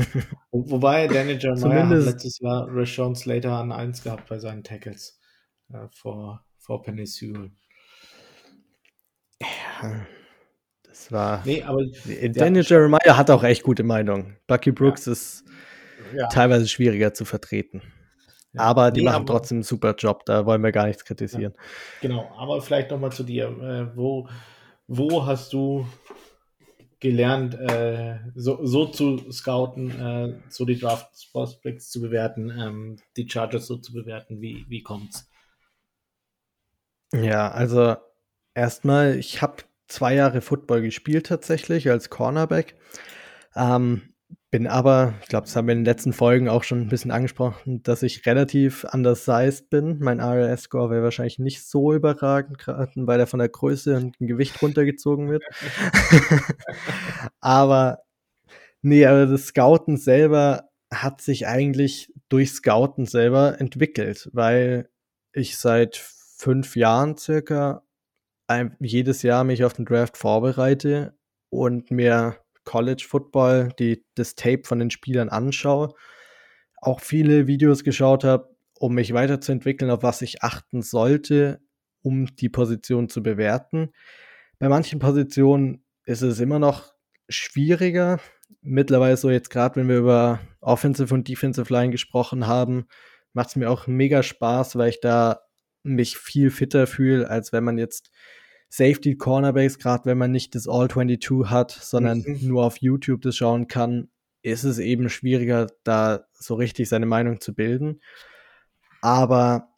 Wobei Daniel Jeremiah hat letztes Jahr Rashawn Slater an 1 gehabt bei seinen Tackles äh, vor, vor Penny Sewell. Ja, das war. Nee, aber. Daniel ja. Jeremiah hat auch echt gute Meinungen. Bucky Brooks ist teilweise schwieriger zu vertreten. Aber die nee, machen aber, trotzdem einen super Job, da wollen wir gar nichts kritisieren. Ja, genau, aber vielleicht nochmal zu dir. Äh, wo, wo hast du gelernt, äh, so, so zu scouten, äh, so die Draft Prospects zu bewerten, ähm, die Chargers so zu bewerten? Wie, wie kommt's? Ja, also erstmal, ich habe zwei Jahre Football gespielt tatsächlich als Cornerback. Ähm, bin aber, ich glaube, das haben wir in den letzten Folgen auch schon ein bisschen angesprochen, dass ich relativ undersized bin. Mein RLS-Score wäre wahrscheinlich nicht so überragend, gerade weil er von der Größe und dem Gewicht runtergezogen wird. aber nee, aber das Scouten selber hat sich eigentlich durch Scouten selber entwickelt, weil ich seit fünf Jahren circa jedes Jahr mich auf den Draft vorbereite und mir College Football, die, das Tape von den Spielern anschaue, auch viele Videos geschaut habe, um mich weiterzuentwickeln, auf was ich achten sollte, um die Position zu bewerten. Bei manchen Positionen ist es immer noch schwieriger. Mittlerweile so jetzt gerade, wenn wir über Offensive und Defensive Line gesprochen haben, macht es mir auch mega Spaß, weil ich da mich viel fitter fühle, als wenn man jetzt Safety Cornerbacks, gerade wenn man nicht das All 22 hat, sondern mhm. nur auf YouTube das schauen kann, ist es eben schwieriger, da so richtig seine Meinung zu bilden. Aber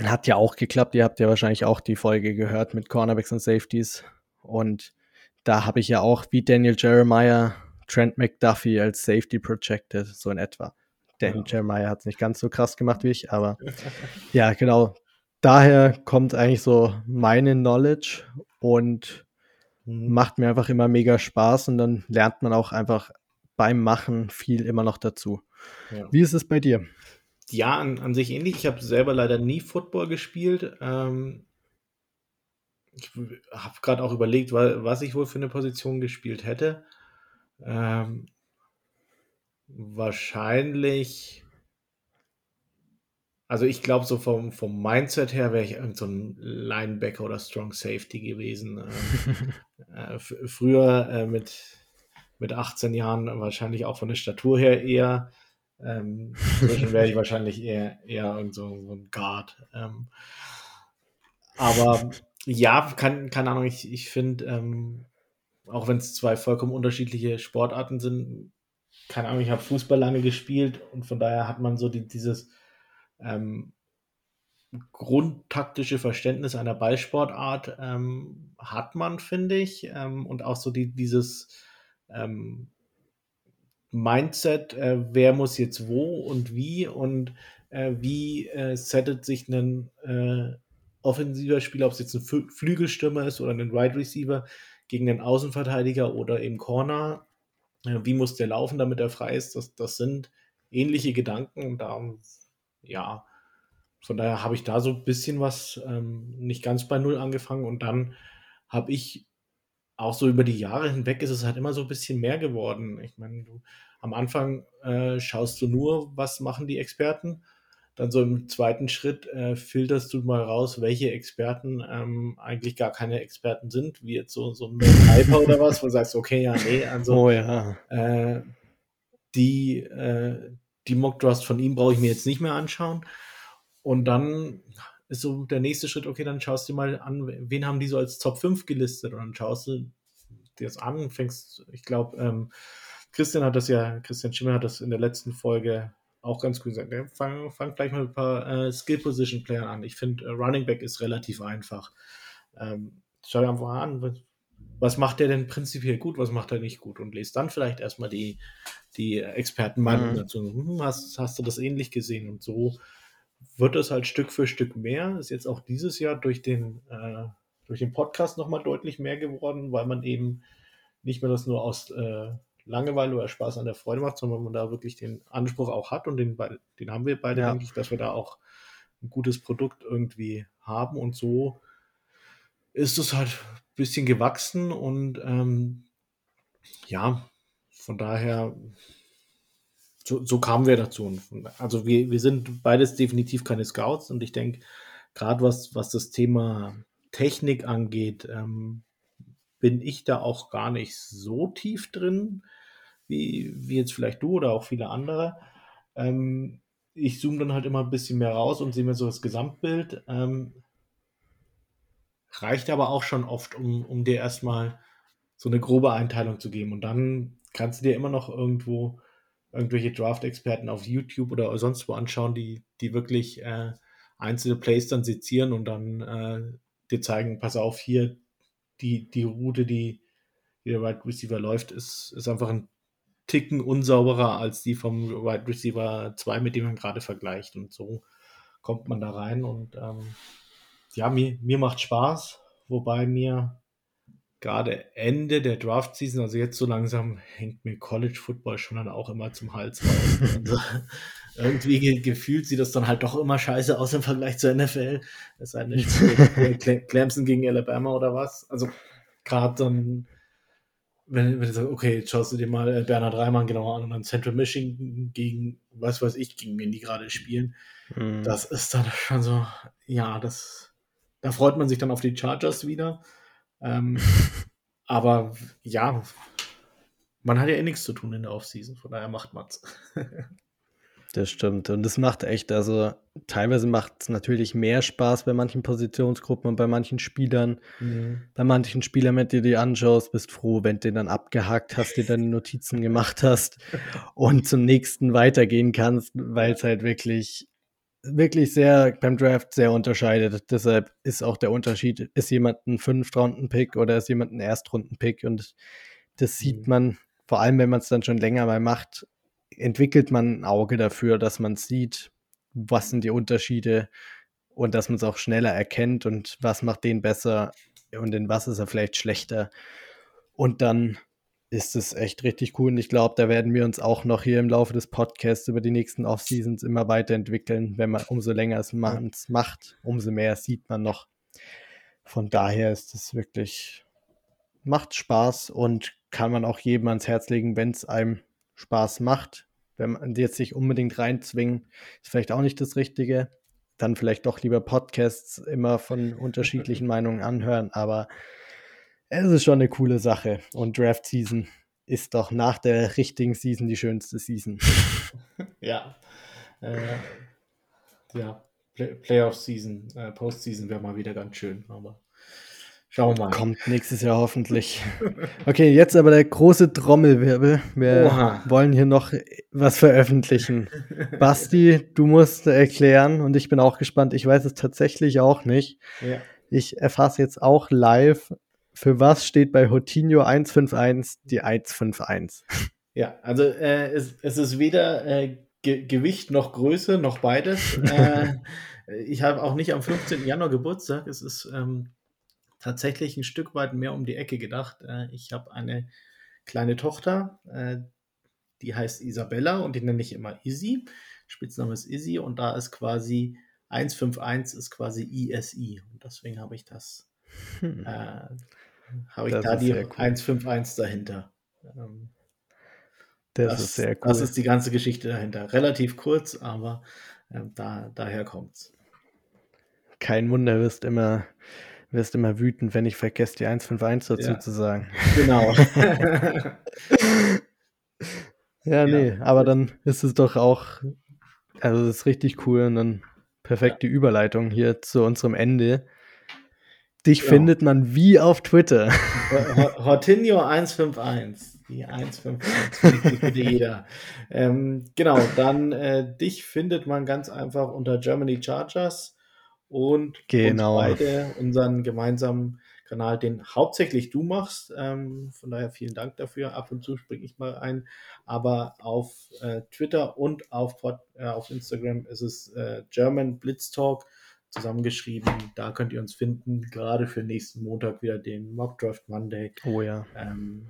hat ja auch geklappt. Ihr habt ja wahrscheinlich auch die Folge gehört mit Cornerbacks und Safeties. Und da habe ich ja auch wie Daniel Jeremiah Trent McDuffie als Safety projected, so in etwa. Daniel ja. Jeremiah hat es nicht ganz so krass gemacht wie ich, aber ja, genau daher kommt eigentlich so meine Knowledge und mhm. macht mir einfach immer mega Spaß und dann lernt man auch einfach beim Machen viel immer noch dazu. Ja. Wie ist es bei dir? Ja, an, an sich ähnlich. Ich habe selber leider nie Football gespielt. Ähm, ich habe gerade auch überlegt, was ich wohl für eine Position gespielt hätte. Ähm, wahrscheinlich also ich glaube, so vom, vom Mindset her wäre ich irgend so ein Linebacker oder Strong Safety gewesen. Ähm, äh, früher äh, mit, mit 18 Jahren wahrscheinlich auch von der Statur her eher. Ähm, wäre ich wahrscheinlich eher, eher irgend so, so ein Guard. Ähm, Aber ja, kann, keine Ahnung, ich, ich finde, ähm, auch wenn es zwei vollkommen unterschiedliche Sportarten sind, keine Ahnung, ich habe Fußball lange gespielt und von daher hat man so die, dieses ähm, grundtaktische Verständnis einer Ballsportart ähm, hat man, finde ich. Ähm, und auch so die, dieses ähm, Mindset, äh, wer muss jetzt wo und wie und äh, wie äh, settet sich ein äh, offensiver Spieler, ob es jetzt ein Flügelstürmer ist oder ein Wide Receiver, gegen einen Außenverteidiger oder im Corner. Äh, wie muss der laufen, damit er frei ist? Das, das sind ähnliche Gedanken und darum, ja, von daher habe ich da so ein bisschen was ähm, nicht ganz bei Null angefangen und dann habe ich auch so über die Jahre hinweg ist es halt immer so ein bisschen mehr geworden. Ich meine, du, am Anfang äh, schaust du nur, was machen die Experten. Dann so im zweiten Schritt äh, filterst du mal raus, welche Experten ähm, eigentlich gar keine Experten sind, wie jetzt so, so ein Hyper oder was, wo du sagst, okay, ja, nee, also oh, ja. Äh, die, äh, die Mockdraft von ihm brauche ich mir jetzt nicht mehr anschauen. Und dann ist so der nächste Schritt, okay, dann schaust du mal an, wen haben die so als Top 5 gelistet und dann schaust du dir das an, fängst, ich glaube, ähm, Christian hat das ja, Christian Schimmer hat das in der letzten Folge auch ganz gut gesagt. Ja, fang, fang gleich mal ein paar äh, Skill-Position-Playern an. Ich finde, äh, Running Back ist relativ einfach. Ähm, schau dir einfach an, was, macht der denn prinzipiell gut, was macht er nicht gut und lest dann vielleicht erstmal die, die Expertenmeinung mhm. dazu. Hm, hast, hast du das ähnlich gesehen? Und so wird es halt Stück für Stück mehr. Ist jetzt auch dieses Jahr durch den, äh, durch den Podcast nochmal deutlich mehr geworden, weil man eben nicht mehr das nur aus äh, Langeweile oder Spaß an der Freude macht, sondern man da wirklich den Anspruch auch hat und den, den haben wir beide, ja. denke ich, dass wir da auch ein gutes Produkt irgendwie haben und so ist es halt bisschen gewachsen und ähm, ja, von daher so, so kamen wir dazu. Also wir, wir sind beides definitiv keine Scouts und ich denke, gerade was, was das Thema Technik angeht, ähm, bin ich da auch gar nicht so tief drin, wie, wie jetzt vielleicht du oder auch viele andere. Ähm, ich zoome dann halt immer ein bisschen mehr raus und sehe mir so das Gesamtbild. Ähm, reicht aber auch schon oft, um, um dir erstmal so eine grobe Einteilung zu geben. Und dann kannst du dir immer noch irgendwo irgendwelche Draft-Experten auf YouTube oder sonst wo anschauen, die, die wirklich äh, einzelne Plays dann sezieren und dann äh, dir zeigen, pass auf, hier die, die Route, die, die der Wide Receiver läuft, ist, ist einfach ein Ticken unsauberer als die vom Wide Receiver 2, mit dem man gerade vergleicht. Und so kommt man da rein und ähm, ja, mir, mir macht Spaß, wobei mir gerade Ende der Draft-Season, also jetzt so langsam, hängt mir College Football schon dann auch immer zum Hals raus. also, irgendwie gefühlt sieht das dann halt doch immer scheiße aus im Vergleich zur NFL. Es sei denn, Clemson gegen Alabama oder was. Also gerade dann, wenn, wenn du sagst, okay, jetzt schaust du dir mal äh, Bernhard Reimann genau an und dann Central Michigan gegen, was weiß ich, gegen wen die gerade spielen. Mhm. Das ist dann schon so, ja, das, da freut man sich dann auf die Chargers wieder. Ähm, aber ja, man hat ja eh nichts zu tun in der Offseason, von daher macht man's. Das stimmt. Und es macht echt, also teilweise macht es natürlich mehr Spaß bei manchen Positionsgruppen und bei manchen Spielern. Mhm. Bei manchen Spielern, wenn du dir anschaust, bist froh, wenn du den dann abgehakt hast, dir deine Notizen gemacht hast und zum nächsten weitergehen kannst, weil es halt wirklich wirklich sehr beim Draft sehr unterscheidet. Deshalb ist auch der Unterschied, ist jemand ein Fünftrunden-Pick oder ist jemand ein Erstrunden-Pick und das sieht mhm. man, vor allem wenn man es dann schon länger mal macht, entwickelt man ein Auge dafür, dass man sieht, was sind die Unterschiede und dass man es auch schneller erkennt und was macht den besser und in was ist er vielleicht schlechter. Und dann ist es echt richtig cool. Und ich glaube, da werden wir uns auch noch hier im Laufe des Podcasts über die nächsten Off-Seasons immer weiterentwickeln. Wenn man umso länger es macht, umso mehr sieht man noch. Von daher ist es wirklich, macht Spaß und kann man auch jedem ans Herz legen, wenn es einem Spaß macht. Wenn man jetzt sich unbedingt reinzwingen, ist vielleicht auch nicht das Richtige. Dann vielleicht doch lieber Podcasts immer von unterschiedlichen Meinungen anhören, aber es ist schon eine coole Sache. Und Draft Season ist doch nach der richtigen Season die schönste Season. ja. Äh, ja. Play Playoff-Season, äh, Postseason wäre mal wieder ganz schön, aber schauen wir mal. Kommt nächstes Jahr hoffentlich. Okay, jetzt aber der große Trommelwirbel. Wir Oha. wollen hier noch was veröffentlichen. Basti, du musst erklären und ich bin auch gespannt. Ich weiß es tatsächlich auch nicht. Ja. Ich erfasse jetzt auch live, für was steht bei Hotinho 151 die 151. Ja, also äh, es, es, ist weder äh, Ge Gewicht noch Größe noch beides. äh, ich habe auch nicht am 15. Januar Geburtstag. Es ist ähm, tatsächlich ein Stück weit mehr um die Ecke gedacht. Äh, ich habe eine kleine Tochter, äh, die heißt Isabella und die nenne ich immer Izzy. Spitzname ist Izzy und da ist quasi 151 ist quasi ISI und deswegen habe ich das, hm. äh, habe ich das da die cool. 151 dahinter. Ähm, das, das, ist sehr cool. Das ist die ganze Geschichte dahinter. Relativ kurz, aber äh, da, daher kommt's. Kein Wunder, wirst immer, wirst immer wütend, wenn ich vergesse, die 151 dazu ja. zu sagen. Genau. ja, nee, ja. aber dann ist es doch auch, also es ist richtig cool und dann perfekte ja. Überleitung hier zu unserem Ende. Dich genau. findet man wie auf Twitter. Hortinho 151. Die 151 bitte jeder. Ähm, genau, dann äh, dich findet man ganz einfach unter Germany Chargers und genau. uns beide unseren gemeinsamen Kanal, den hauptsächlich du machst. Ähm, von daher vielen Dank dafür. Ab und zu springe ich mal ein. Aber auf äh, Twitter und auf, äh, auf Instagram ist es äh, German Blitz Talk zusammengeschrieben. Da könnt ihr uns finden. Gerade für nächsten Montag wieder den Mock Draft Monday. Oh ja. Ähm,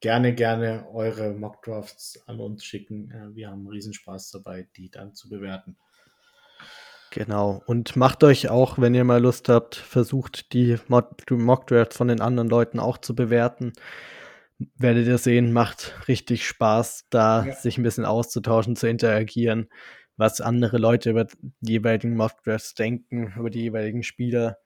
gerne, gerne eure Mockdrafts an uns schicken. Äh, wir haben Riesenspaß dabei, die dann zu bewerten. Genau. Und macht euch auch, wenn ihr mal Lust habt, versucht die Mockdrafts von den anderen Leuten auch zu bewerten. Werdet ihr sehen, macht richtig Spaß, da ja. sich ein bisschen auszutauschen, zu interagieren, was andere Leute über die jeweiligen Mockdrafts denken, über die jeweiligen Spieler.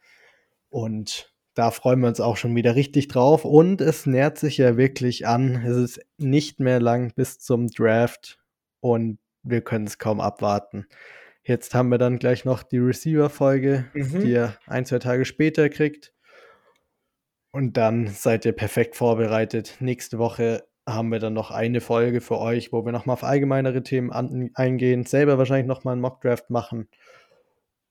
Und da freuen wir uns auch schon wieder richtig drauf. Und es nähert sich ja wirklich an. Es ist nicht mehr lang bis zum Draft und wir können es kaum abwarten. Jetzt haben wir dann gleich noch die Receiver-Folge, mhm. die ihr ein, zwei Tage später kriegt. Und dann seid ihr perfekt vorbereitet. Nächste Woche haben wir dann noch eine Folge für euch, wo wir nochmal auf allgemeinere Themen an, eingehen, selber wahrscheinlich nochmal einen Mockdraft machen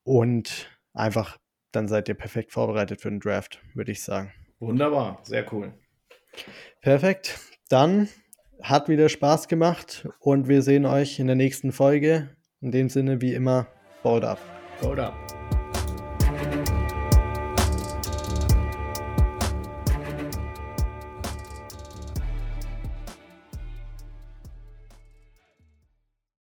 und einfach dann seid ihr perfekt vorbereitet für den Draft, würde ich sagen. Wunderbar, sehr cool. Perfekt. Dann hat wieder Spaß gemacht und wir sehen euch in der nächsten Folge. In dem Sinne, wie immer, baut ab. Baut ab.